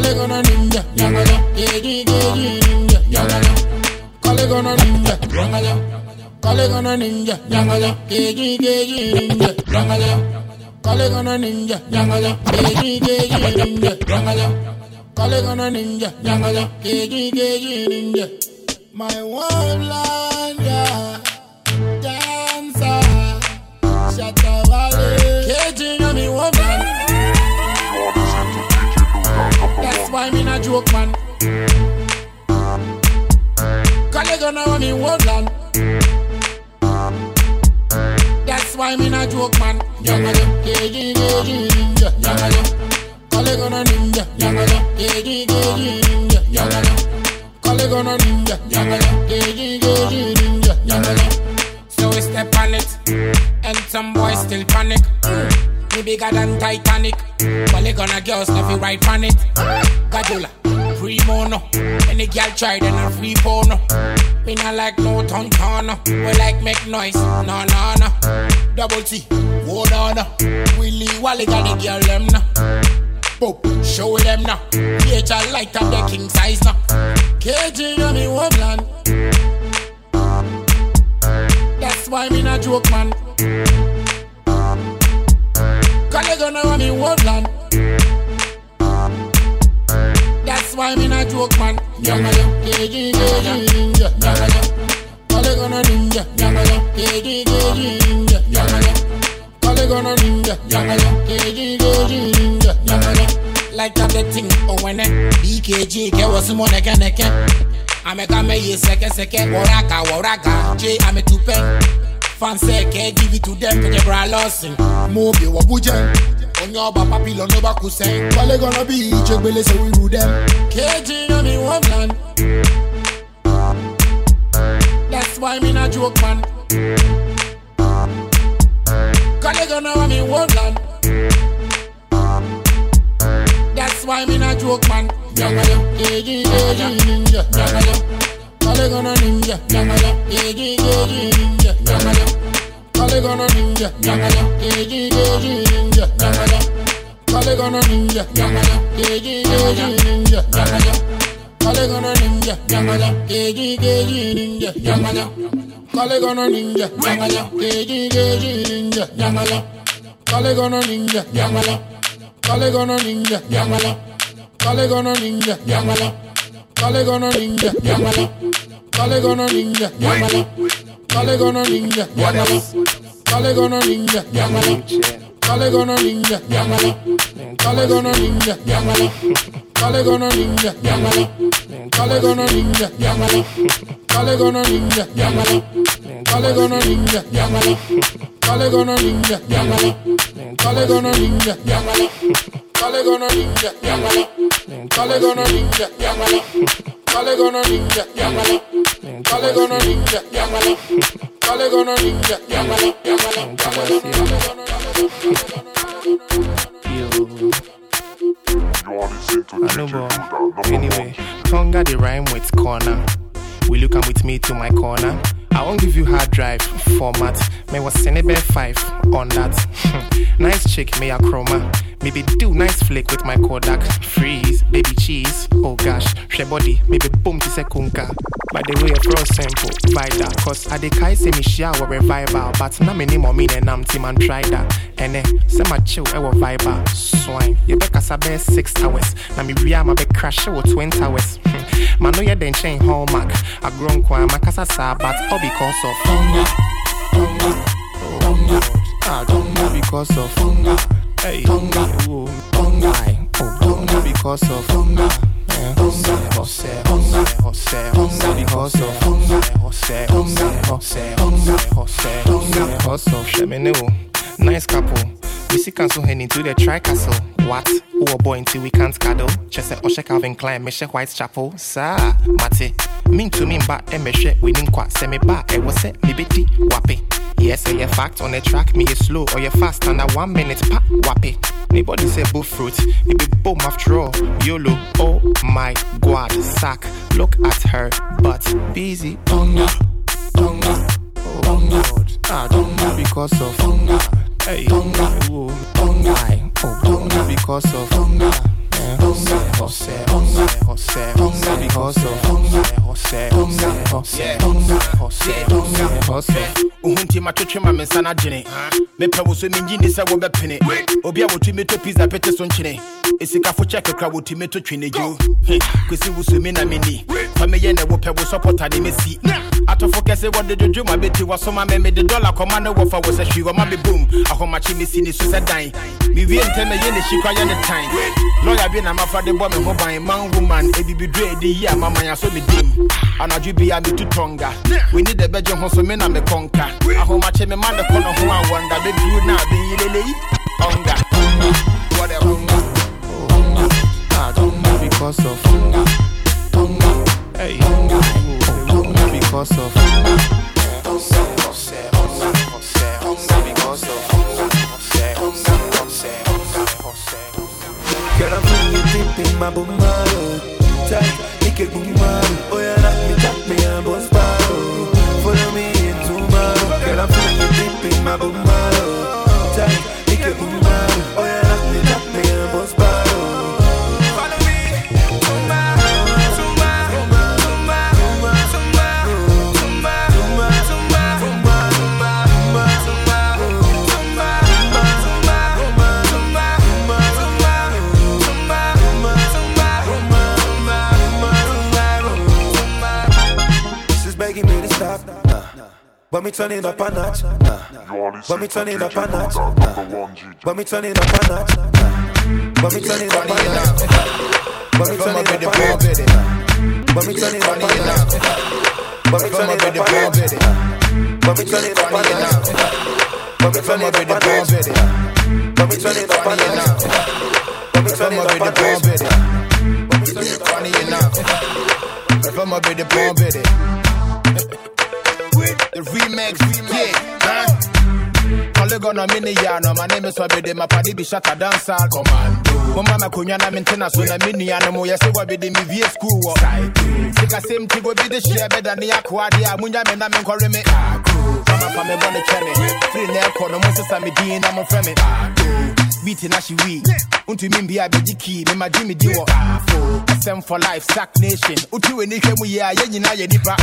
Kale gonna ninja, ninja. Kale gonna ninja. Kale gonna ninja, ninja. Kale gonna ninja. Kale gonna ninja. My one lanja, dancer, shatawale. Keji na mi wabla. joke, man. Cause gonna want me one land. That's why me not joke, man. Yamalo, geji, geji, ninja, yamalo. They gonna ninja, yamalo, geji, geji, ninja, they gonna ninja, ninja. So we step on it, and some boys still panic. Mm. Me bigger than Titanic. Colleague on a girls love you right on it. Gadula, free mono. Any girl try then a free porno. Me not like no ton ton. We like make noise. No no no. Double T, hold on. Willy Wally got the girl them now. Boop, show them now. PHL light up the king size now. KG on me woman. That's why me not joke man. And you gonna want me one land. That's why me not joke, man. Nyama yo, yeah, yeah, yeah, yeah, yo. All you gonna ninja, yeah, nyama yo, yeah, yeah, yeah, yeah, yo. All you gonna ninja, yeah, nyama yo, yeah, yeah, yeah, yeah, yo. Like that the thing, oh when it BKG, ke what's more than neke. I can. I'm seke seke, waraka waraka. J, I'm a two pen. Fans say, "Hey, give it to them to get bralosin mo bi wọ bujẹ onye ọba they gonna be? Wọlé gọnà bí ìjẹgbẹlẹ we irú them. KG, yan mi wọn plan that's why mi na joke man. Kọ́lé gọnà wà mí wọn plan that's why mi na joke man. yàgàyà kejì kejì ninja yàgàyà. Polygon ninja, yamada, eji, eji, ninja, yamada. Polygon ninja, yamada, eji, eji, ninja, yamada. Polygon ninja, yamada, eji, eji, ninja, yamada. Polygon ninja, yamada, eji, eji, ninja, yamada. Polygon ninja, yamada, eji, eji, ninja, yamada. Polygon ninja, yamada. Polygon ninja, yamada. Polygon ninja, yamada. Polygon ninja, yamada. Gonna ninja, yangayo. Kale gonna ninja, yangayo. Kale gonna ninja, yangayo. Kale gonna ninja. Kale gonna ninja, yangayo. Kale gonna ninja, yangayo. Kale gonna ninja, yangayo. Kale gonna ninja, yangayo. Kale gonna ninja, yangayo. Kale gonna ninja, yangayo. Kale gonna ninja, yangayo. Kale gonna ninja, yangayo. Kale gonna ninja, yangayo. Kale gonna ninja, yangayo. Kale Dale con orilla, Anyway, tongue the rhyme with corner. Will you come with me to my corner? I won't give you hard drive format. May was Senebe 5 on that. nice chick, may a chroma. Maybe do nice flick with my Kodak. Freeze, baby cheese. Oh gosh, she body. Maybe boom to kunka. By the way, a simple, vida. Cause I decay say me shower revival. But na me name me and I'm team and try that. And eh, say my chill, I will viber. Swine. You better sabe six hours. Na me ria ma be crash with 20 hours. Man, no, you then chain hallmark. I grown kwa makasa sa, but all because of hunger. Hunger. Hunger. Ah, hunger because of hunger. Hey, hunger. Oh, hunger. Oh, Jose, Jose, because of hunger. Sheminu. Nice couple. We see cancel heading to the tri castle. What? A boy until we can't cuddle? Chese oh, Oshe Calvin Klein, Meshe Whitechapel. Sa, Mate. Mean to me, but Emeshe, eh, we didn't quite send me back. It was it, Libity, Wappy. Yes, eh, say a fact on the track, me is slow oh, or you fast under one minute, pa, wappy. Nobody say boo fruit, it be boom after all. YOLO, oh my god, sack. Look at her butt, busy, tonga, tonga, tonga. Ah, tonga because of tonga. Hey, oh, tonga, oh, because of. Eh, Jose. Uhunti matwetwe ma me nsa no agyene mepɛ wo so mengyi ni sɛ wobɛpene obi a wɔtumi to pizza pete so nkyene ɛsikafo kyɛ kakra wɔtumi to twene dwo kwesi wo so me na menni fa meyɛ ne wopɛ wo sɔpɔta ne mɛsi atɔfo kɛse wɔde dwodwo ma bɛti wɔsoma me mede dɔla kɔma ne wɔfa wo sɛ hwii wɔma me bom ahomakye mesi ne so sɛ dan mewie ntɛm ɛyɛ ne hyikwa yɛ ne tan lɔya bi na mafa de bɔ me ho ban man woman. Ebibiduro ɛde yi a mama ya so me dim. Anadwo bia metu tɔnga w'ani dɛ bɛgye ho so me na mekɔnka ahomakye me ma ne kɔ no ho a wɔnda bɛduru na abɛnyilelei ɔnga whatever because of tonga, tonga, hey, tonga, tonga because of Jose, Jose, because of Jose. Girl, I'm bringing you deep in my bumaro. Tight, make it bumaro. Oh, yeah, knock me, tap me, and boss baro. Follow me in tomorrow. Girl, I'm bringing you deep in my bumaro. But me turn it up a notch. Nah. But me turn it up a notch. Nah. But me turn it up a notch. Nah. But me turn it up a notch. But me turn it up a notch. But me turn it up a notch. But me turn it up a notch. But me turn it up a notch. But me turn it up a notch. But me turn it up a notch. But me turn it up a notch. But me turn it funny enough if I'm a bit the bomb with it the remix remix, yeah huh? Mini yano, my name is Wabede, my party be shut a dancer commando. Mama makunya na mintina so na mini animal, yes, Wabede me via school. Sika same will be the share better than the aquadia, Munya men na men call me. Mama fa me bonne chene, free ne ko no mo sisa me din na mo frame. Beating na she weak. Unto me be a beji key, me ma Jimmy Diwo. SM for life, sack nation. Utu we ni hwemu ya, ye nyina ye nipa.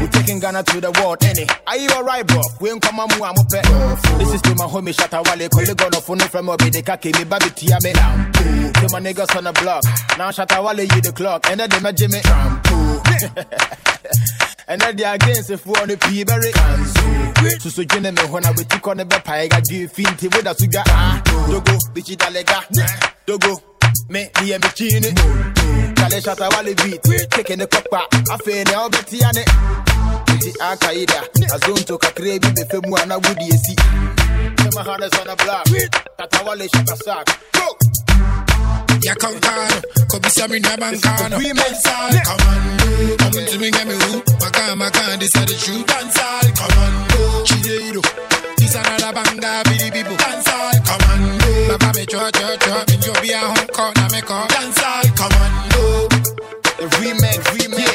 We taking Ghana to the world, any. Are you alright, bro? We ain't come amu amope. This is to my homie Shatta Wale, colleague on the phone from Obi de Kake, me baby tia me. To my niggas on the block. Now Shatta Wale, you the clock, and then they ma Jimmy. And then they against if we on the P berry. So so jene me hona we tik on the bepa I got give finti with a sugar. Ah, Dogo, bichi dalega. Dogo, me the chini. Kale Shatta Wale beat, taking the copa. I feel now beti ane. Bichi akaida, azonto kakre bi be femu ana wudi esi. Sema harness on the block. Tata wale shata sack. Go ya concar, cobisa mi na bancano. We make sal, come on, come to me, get me who, my car, my car. this is the true dance all, come on, chideiro, this another banga, bidi bibo, dance all, come on, papa me cho cho cho, me yo be a home call, na me call, dance all, come on, remake, remake.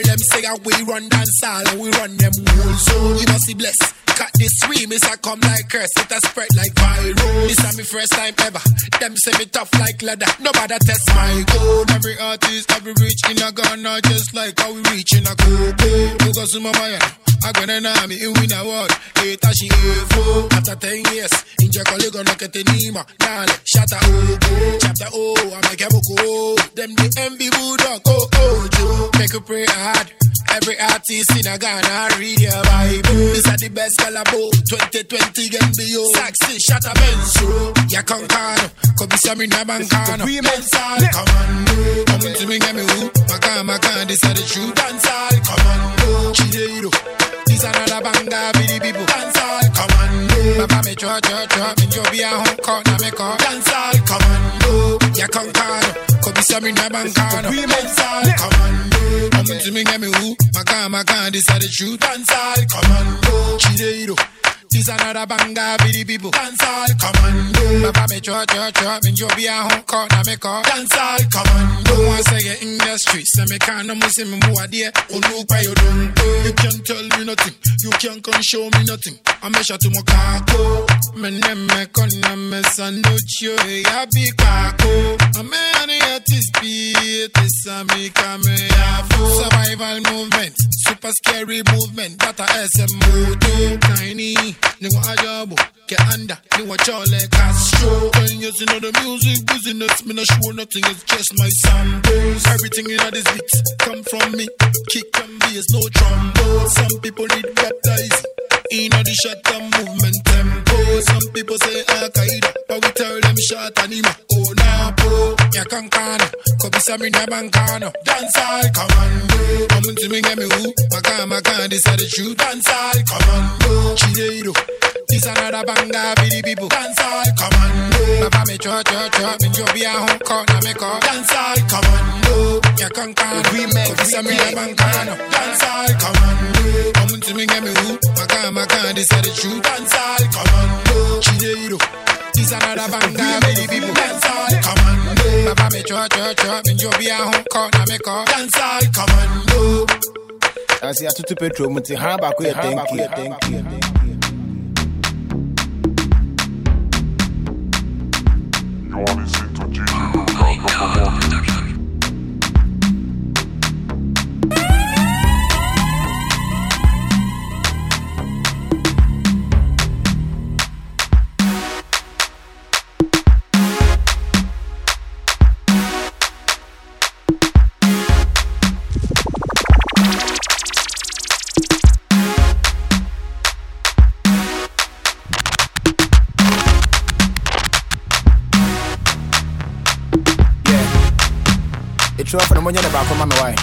Dancehall how we run dance all and we run them whole. So you must be blessed. Cut this remix, I come like curse, it a spread like viral. This is my first time ever. Them say me tough like leather. Nobody test my code. Every artist, every reach in a Ghana, just like how we reach in a Coco. You go to my mind. I got an army in win award. Eight she evo. After ten years, in Jacole gonna get the Nima. Nale, shatter oh, chapter oh, I'm like Eboko. Them the envy bulldog, oh oh Joe. Make you pray hard. Every artist in a Ghana read your Bible. This are the best collabo. 2020 can be yo. Saxy, shatter benzo. Ya concano. Kobe Sami Nabankano. We men sal. Commando. Come to me, get me who. Maka, maka, this are the true dance all. Commando. Chideiro. This another banger, be the people. Dance all. Commando. Papa me chua, chua, chua. Me jo be a home court, na me call. Dance all. Commando. Ya concano. Kobe Sami Nabankano. We men sal. Commando. Come to me, get me who. Maka, maka, this are the true dance all. Commando. Chideiro. Oh. This another banger, be the people. Dance all. Commando. Papa me chua, chua, chua. Me jo be a home court, na me call. Dance all. Commando. Once I get in the I me can't no see me more there. Oh, no, by your don't. You can't tell me nothing. You can't come show me nothing. I measure to my kako. Oh. Me name me kona me sanducho. Ya be kako. Oh. A artist be it is a me come Survival movement. Super scary movement. That a SM moto. Tiny. Ni wa ajabu. Get under. Ni wa chole Castro. Ten years in the music business. Me no show nothing. It's just my samples. Everything in this beat come from me. Kick and bass, no trombone. Some people need baptized. In the shot movement tempo. Some people say Al Qaeda, but we tell them shot anima. Oh napo, ya kankana, kobi sami na bankano. Dance all commando, come to me get me who. Maka maka, this are the truth. Dance all commando, chideiro. This another banger, be the people. Dance all commando. Papa me chua chua chua, me jo be a home court na me call. Dance all commando, ya kankana, kobi sami na bankano. Dance all commando, come to me get me who. Maka maka, this are the truth. Dance all commando, chideiro. This is another banger, be the people. Dance all commando. Papa me chua chua chua, me jo be a home court na me call. Dance all commando. Asi atutu petro mu ti ha baako yɛ thank you. Thank you. You are listening to DJ Rough for the money the back of my wife.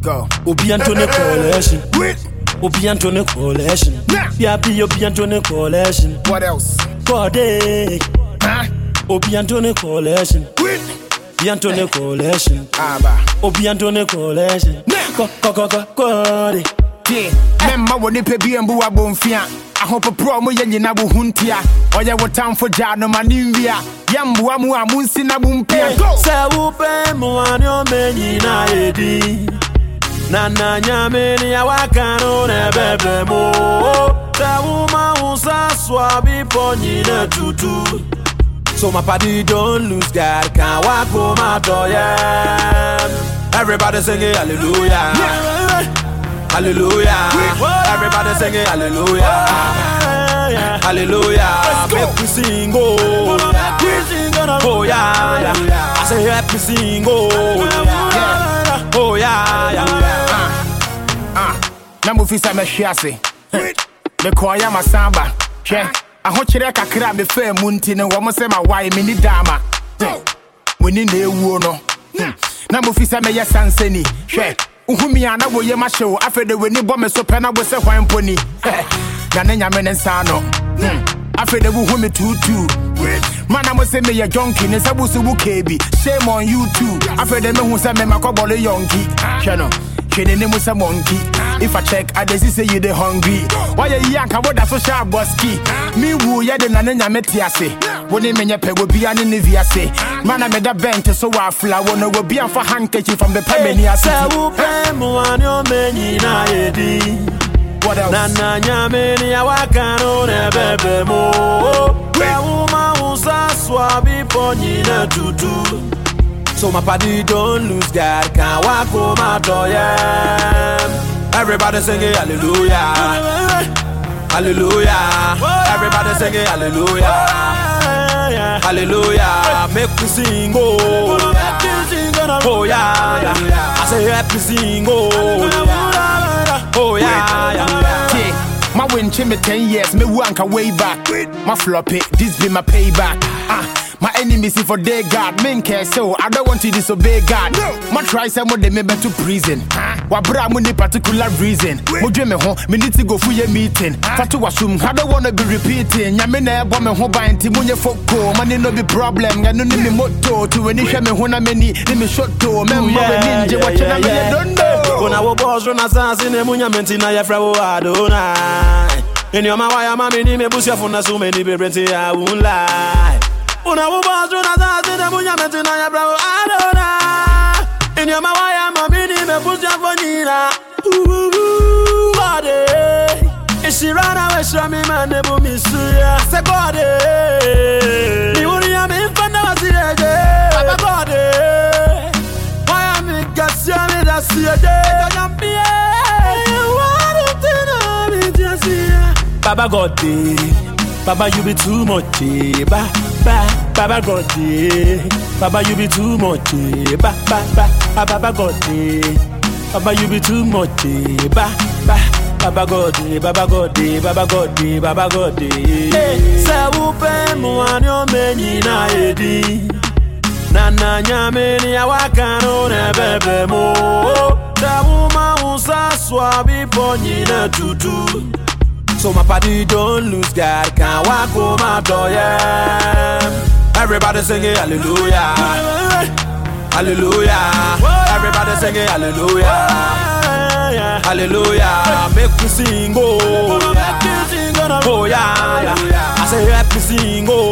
Go. Obi Antony Coalition. Obi Antony Coalition. Yabi Obi Antony Coalition. What else? Corday. Obi Antony Coalition. Obi Antony Coalition. Aba. Obi Antony Coalition. Ko ko ko ko Corday. tie mɛmma wɔ nipa bi mbu abɔmfia ahopoporɔ mo yɛ nyina wo ho ntia ɔyɛ oh, wo tamfo gyaa no ma ne nwia yɛmboa mu a monsi na mo mpia. Sɛ wopɛ mmoa ne ɔma nyina yɛdi na na nyame ne awaka no na ɛbɛbrɛ mu sɛ woma wo sa soa bepɔ nyina tutu So my party don't lose God, can't walk home my door, yeah. Everybody singing hallelujah. Hallelujah. Everybody singing hallelujah. Hallelujah. Make me sing, oh. Oh, yeah. I say, help me sing, oh. Yeah. Oh, yeah. yeah. na mofi sɛ mɛhwe ase mekɔɔyɛ masamba hwɛ ahokyerɛ kakra a mefaa mu nti no wɔ mo sɛ mawae menni daama moni na ɛwuo no na mofi sɛ mɛyɛ sansani hwɛ wohumi a na woyɛ mahyɛ wo afei de w'ani bɔ me so pɛ na wo sɛ hwan mpo ni? Na ne nyame ne nsa no Hmm. afei de wohu me tuutuu. Mana mo sɛ meyɛ jonki ne sɛ wo so wo keebi shame on you too. Afei de mehu sɛ memakɔbɔle yɔnki. Hwɛ no kidding him with a monkey. If I check, I just say you the hungry. Why you yank about that social busky? Me woo ya the nananya metiase. When you menya pe will be an inviase. Man, I made a bent so I wanna go be on for handkerchief from the Pemenia. What else? Nana Nananya mini awakano nebebe mo. Wawuma usa swabi ponyina tutu so my party don't lose God can't walk home my door yeah. Everybody singing hallelujah Hallelujah Everybody singing hallelujah Hallelujah Make me sing oh Oh yeah. I say me sing oh Oh yeah, yeah. Yeah, my win me 10 years, me wanka way back. My flop it, this be my payback. Ah. My enemies see for their God, men care so I don't want to disobey God. No. My try some of them me to prison. Wa bra mo ni particular reason. Mo dwe me ho, me need to go for your meeting. Fatu wasum, I don't wanna be repeating. Nyame na ebo me ho ban ti munye foko. Money no be problem, ga no ni me moto. To any hwe me ho na mani, ni me shoto. Member we ninja watch na me don't know. I was boss run assassin, ne munya menti na ya fra wo Adonai. In your ma waya mami ni me busia funa so many be brenti I won't lie. Una buba, una zazine, bunya metina ya bravo Adona Inyama waya mamini mepusha fanyina Wade Ishirana weshra mima nebu misuya Se gode Niuri ya mifanda wasireje Baba gode Waya migasya midasiyeje Ekonyambie Wadu tina mijasia Baba gode Baba you be too much eh. Ba ba Baba God eh. Baba you be too much eh. Ba ba ba Ah, Baba God. Baba you be too much. Ba ba Baba God. Baba God. Baba God. Baba God eh. Sɛ wopɛ mmoa ne ɔma nyina edi na na nyame ne awaka no ne bɛbɛ mu sɛ woma wo sa soa bepɔ nyina tutu so my party don't lose God. Can't walk home my door yeah. Everybody singing hallelujah. Hallelujah. Everybody singing hallelujah. Hallelujah. Make me sing oh. Oh yeah, yeah. I say help me sing oh.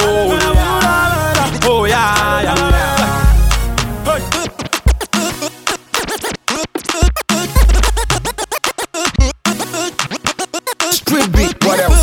Oh yeah, yeah. Privy, whatever.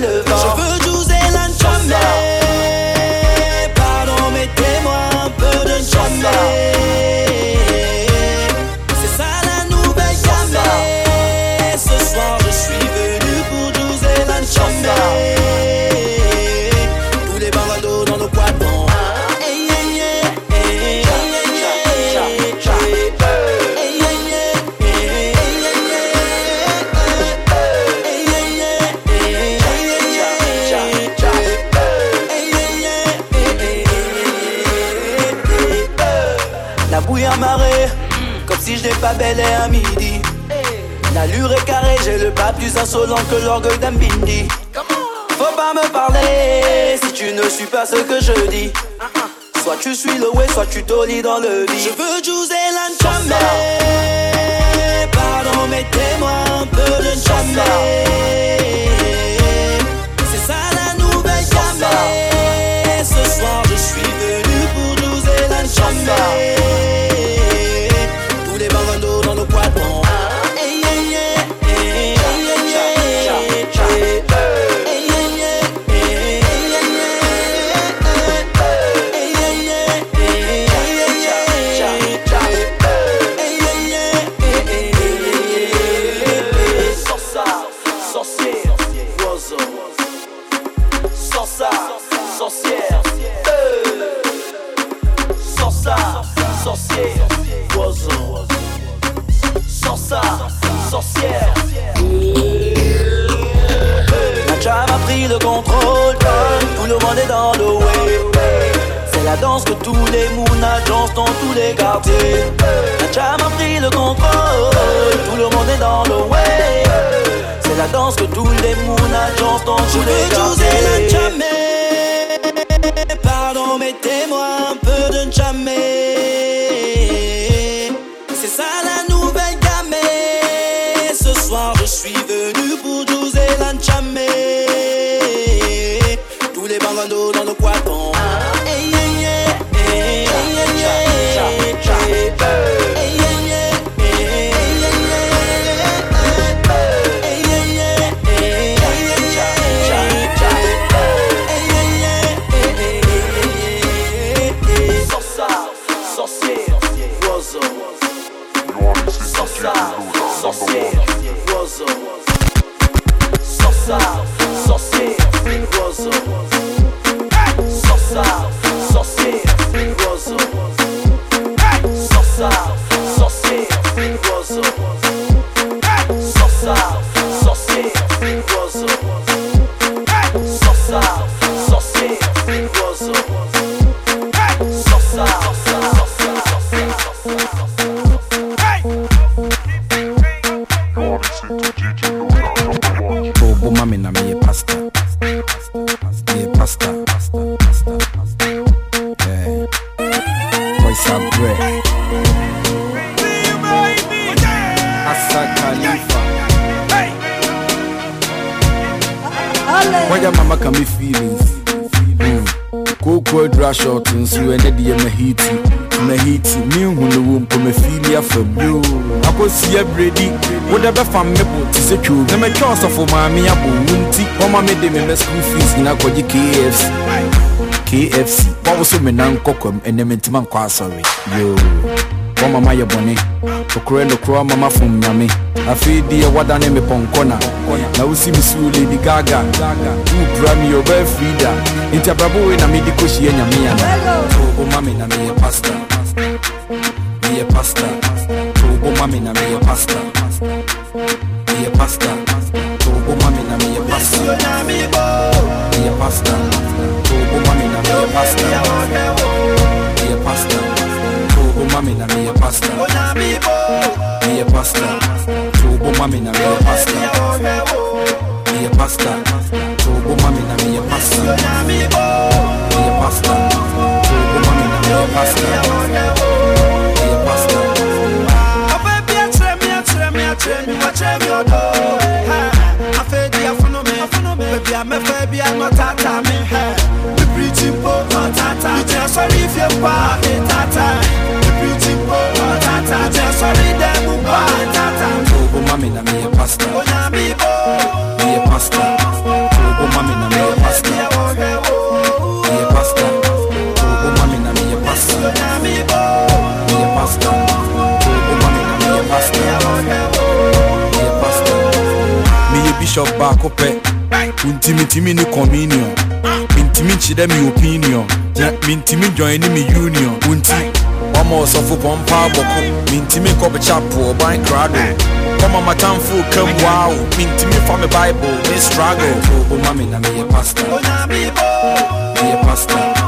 Le vent. Je veux Jouzelan dans le Sorcière. La jam a pris le contrôle, tout le monde est dans le way. C'est la danse que tous les mounas dansent dans tous les quartiers. La jam a pris le contrôle, tout le monde est dans le way. C'est la danse que tous les mounas dansent dans tous les quartiers. la jamais. Pardon, mettez-moi un peu de jamais. Matwa ɔsɔfo maame abɔ wo nti wɔma mede me mɛ school fees nyina kɔgye kfc kfc wawo so me nan kɔkɔm ɛnɛ mentima nkɔ asɔre. Yo. Wɔma mayɛ bɔne. Nokorɛ nokorɛ mama fom nyame. Afei deɛ wadane me pɔnkɔ na. Na wosi me suo lady gaga. Wopura me ɔbɛɛ frida enti abrabɔ wei na mede kɔhyia nyame ana tobo ma me na meyɛ pasta meyɛ pasta tobo ma me na meyɛ pasta meyɛ pasta pasta. Turbo mommy, na me a pasta. Me a pasta. Turbo mommy, na me a pasta. Me a pasta. Turbo mommy, na me a pasta. Me a pasta. Turbo mommy, na me a pasta. Me a pasta. Turbo mommy, na me a pasta. Me a pasta. Apa bi a tre mi a tre mi a tre mi tre mi. Baby, I'm a baby, I'm a tata, me hair. The preaching poor, tata. You just sorry if you're part, tata. The preaching poor, tata. You just sorry, them who part, tata. Togo, mommy, na me a pasta. Oh, na me, a pasta. Togo, mommy, na me a pasta. Me a pasta. Togo, mommy, me a pasta. Oh, na me, oh. Me a pasta. Oh, Togo, na me a pasta. Me a pasta. Me a bishop back up, eh. Pɛ wontimitimi ne communion. Mentimi nkyerɛ me opinion. Na mentimi join ne me union. Wonti wama ɔsɔfo pɔmpa abɔko mentimi nkɔbɛkyɛ po ɔban krado kɔma matamfo kam wow mentimi fa me bible me struggle. Tobo ma me na meyɛ pasta. Meyɛ pasta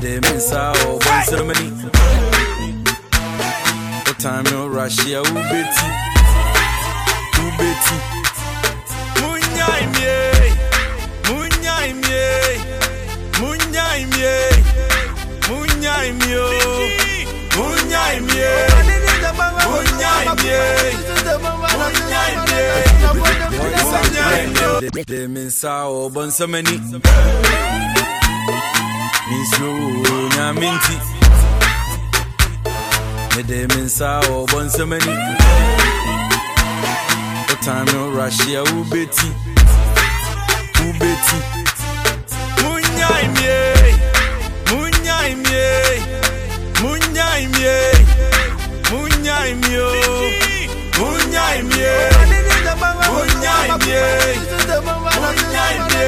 them inside all boy ceremony. The time no Russia, who betty? Who betty? Munyai me, munyai me, munyai me. Them ceremony nyame nti mede me nsa ɔbɔ nsɛm ani wotime no rahyia wobɛti wobɛti Munyai mie, munyai mie, munyai mie, munyai mio,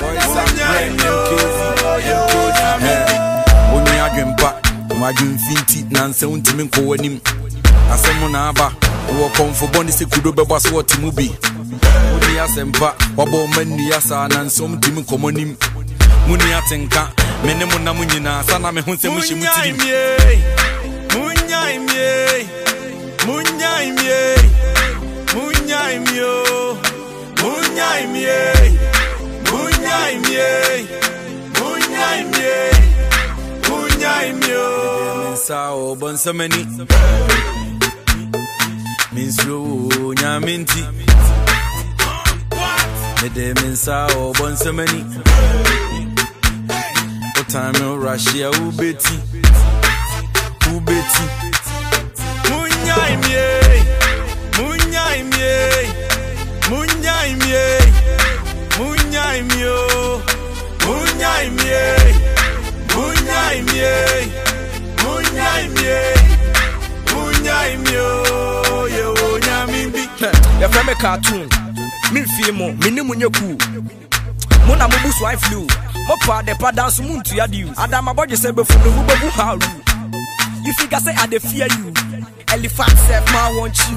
munyai mie, munyai mie, munyai mie, munyai mio. wonwe adwempa na wadwemfi nti nansɛ wontimi nkɔ w'anim asɛm na aba wowɔ kɔmfo bɔne sɛ kudo bɛbɔ so wɔte mu bi wonni asɛmpa wabɔ ɔma nnua saa nansɛm ntimi nkɔmmɔ nim monni atenka me ne mo nam nyinaa sa na me ho sɛ mohyɛ mu tirim Munyai mie, mie, munyai mio. nsa ɔbɔ nsɛm ani mensuro wo nyame nti mede me nsa ɔbɔ nsɛm ani wotime no rahyia wobɛti wobɛti mie, munyai mie, munyai mie, munyai mio, yo nyamimbi. yɛfrɛ me cartoon memfie mo mene mu nyɛ kuu mo na mobu so flu mopa adepa da so montua dew adamabɔgye sɛ bɛfu no wobɛbu haru you figure say i dey fear you. Elephant sef ma want you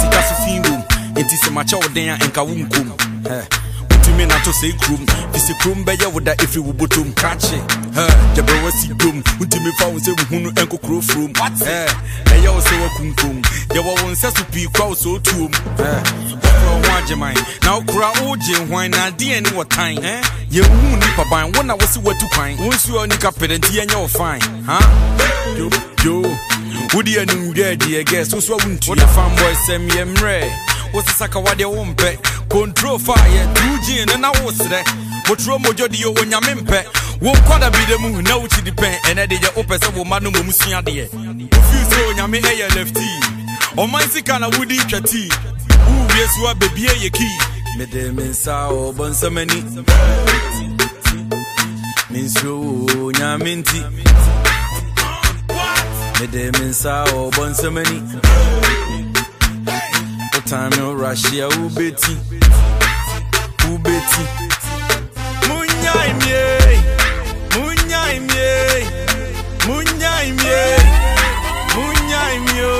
sika so fi wom enti sɛ makyɛ wo den a ɛnka Ɛ, wotumi nato sɛ kurom fi sɛ kurom bɛyɛ wo da ɛfiri wo botom krakye gyabrɛ wasi dom wontumi fa wo sɛ wohunu ɛnkokuro furom ɛyɛ wo sɛ wakunkom yɛwɔ wo nsɛ so pii kora wo sɛ otuom wokora wo ho agyeman na wokora wogye hwan na adeɛ ne wɔ tan yɛwohu nnipa ban wo na wo se watu kwan wo nsuo nika pɛdɛ nti yɛnyɛ wo fan ha yo yo. Wodi animwura adiɛ gɛ so so a wontua wode fanbɔy sɛm yɛ mmerɛ wo sesaka wadeɛ wo mpɛ yɛ tuu gyin ne na wo serɛ motoro mogyo de yɛ onyame mpɛ wo nkwada bi da mu na wokyi di pɛn ɛnɛ de yɛ wopɛ sɛ wo ma no mmom sua deɛ wofii sɛ onyame ɛyɛ lefti. Ɔman sika na wodi twa tii wowie so a bebie yɛ kii mede me nsa ɔbɔ nsɛm ani mensuro wo nyame nti mede me nsa ɔbɔ nsɛm ani wotime no rahyia wobɛti wobɛti Munyai mie, munyai mie, munyai mie, munyai mio,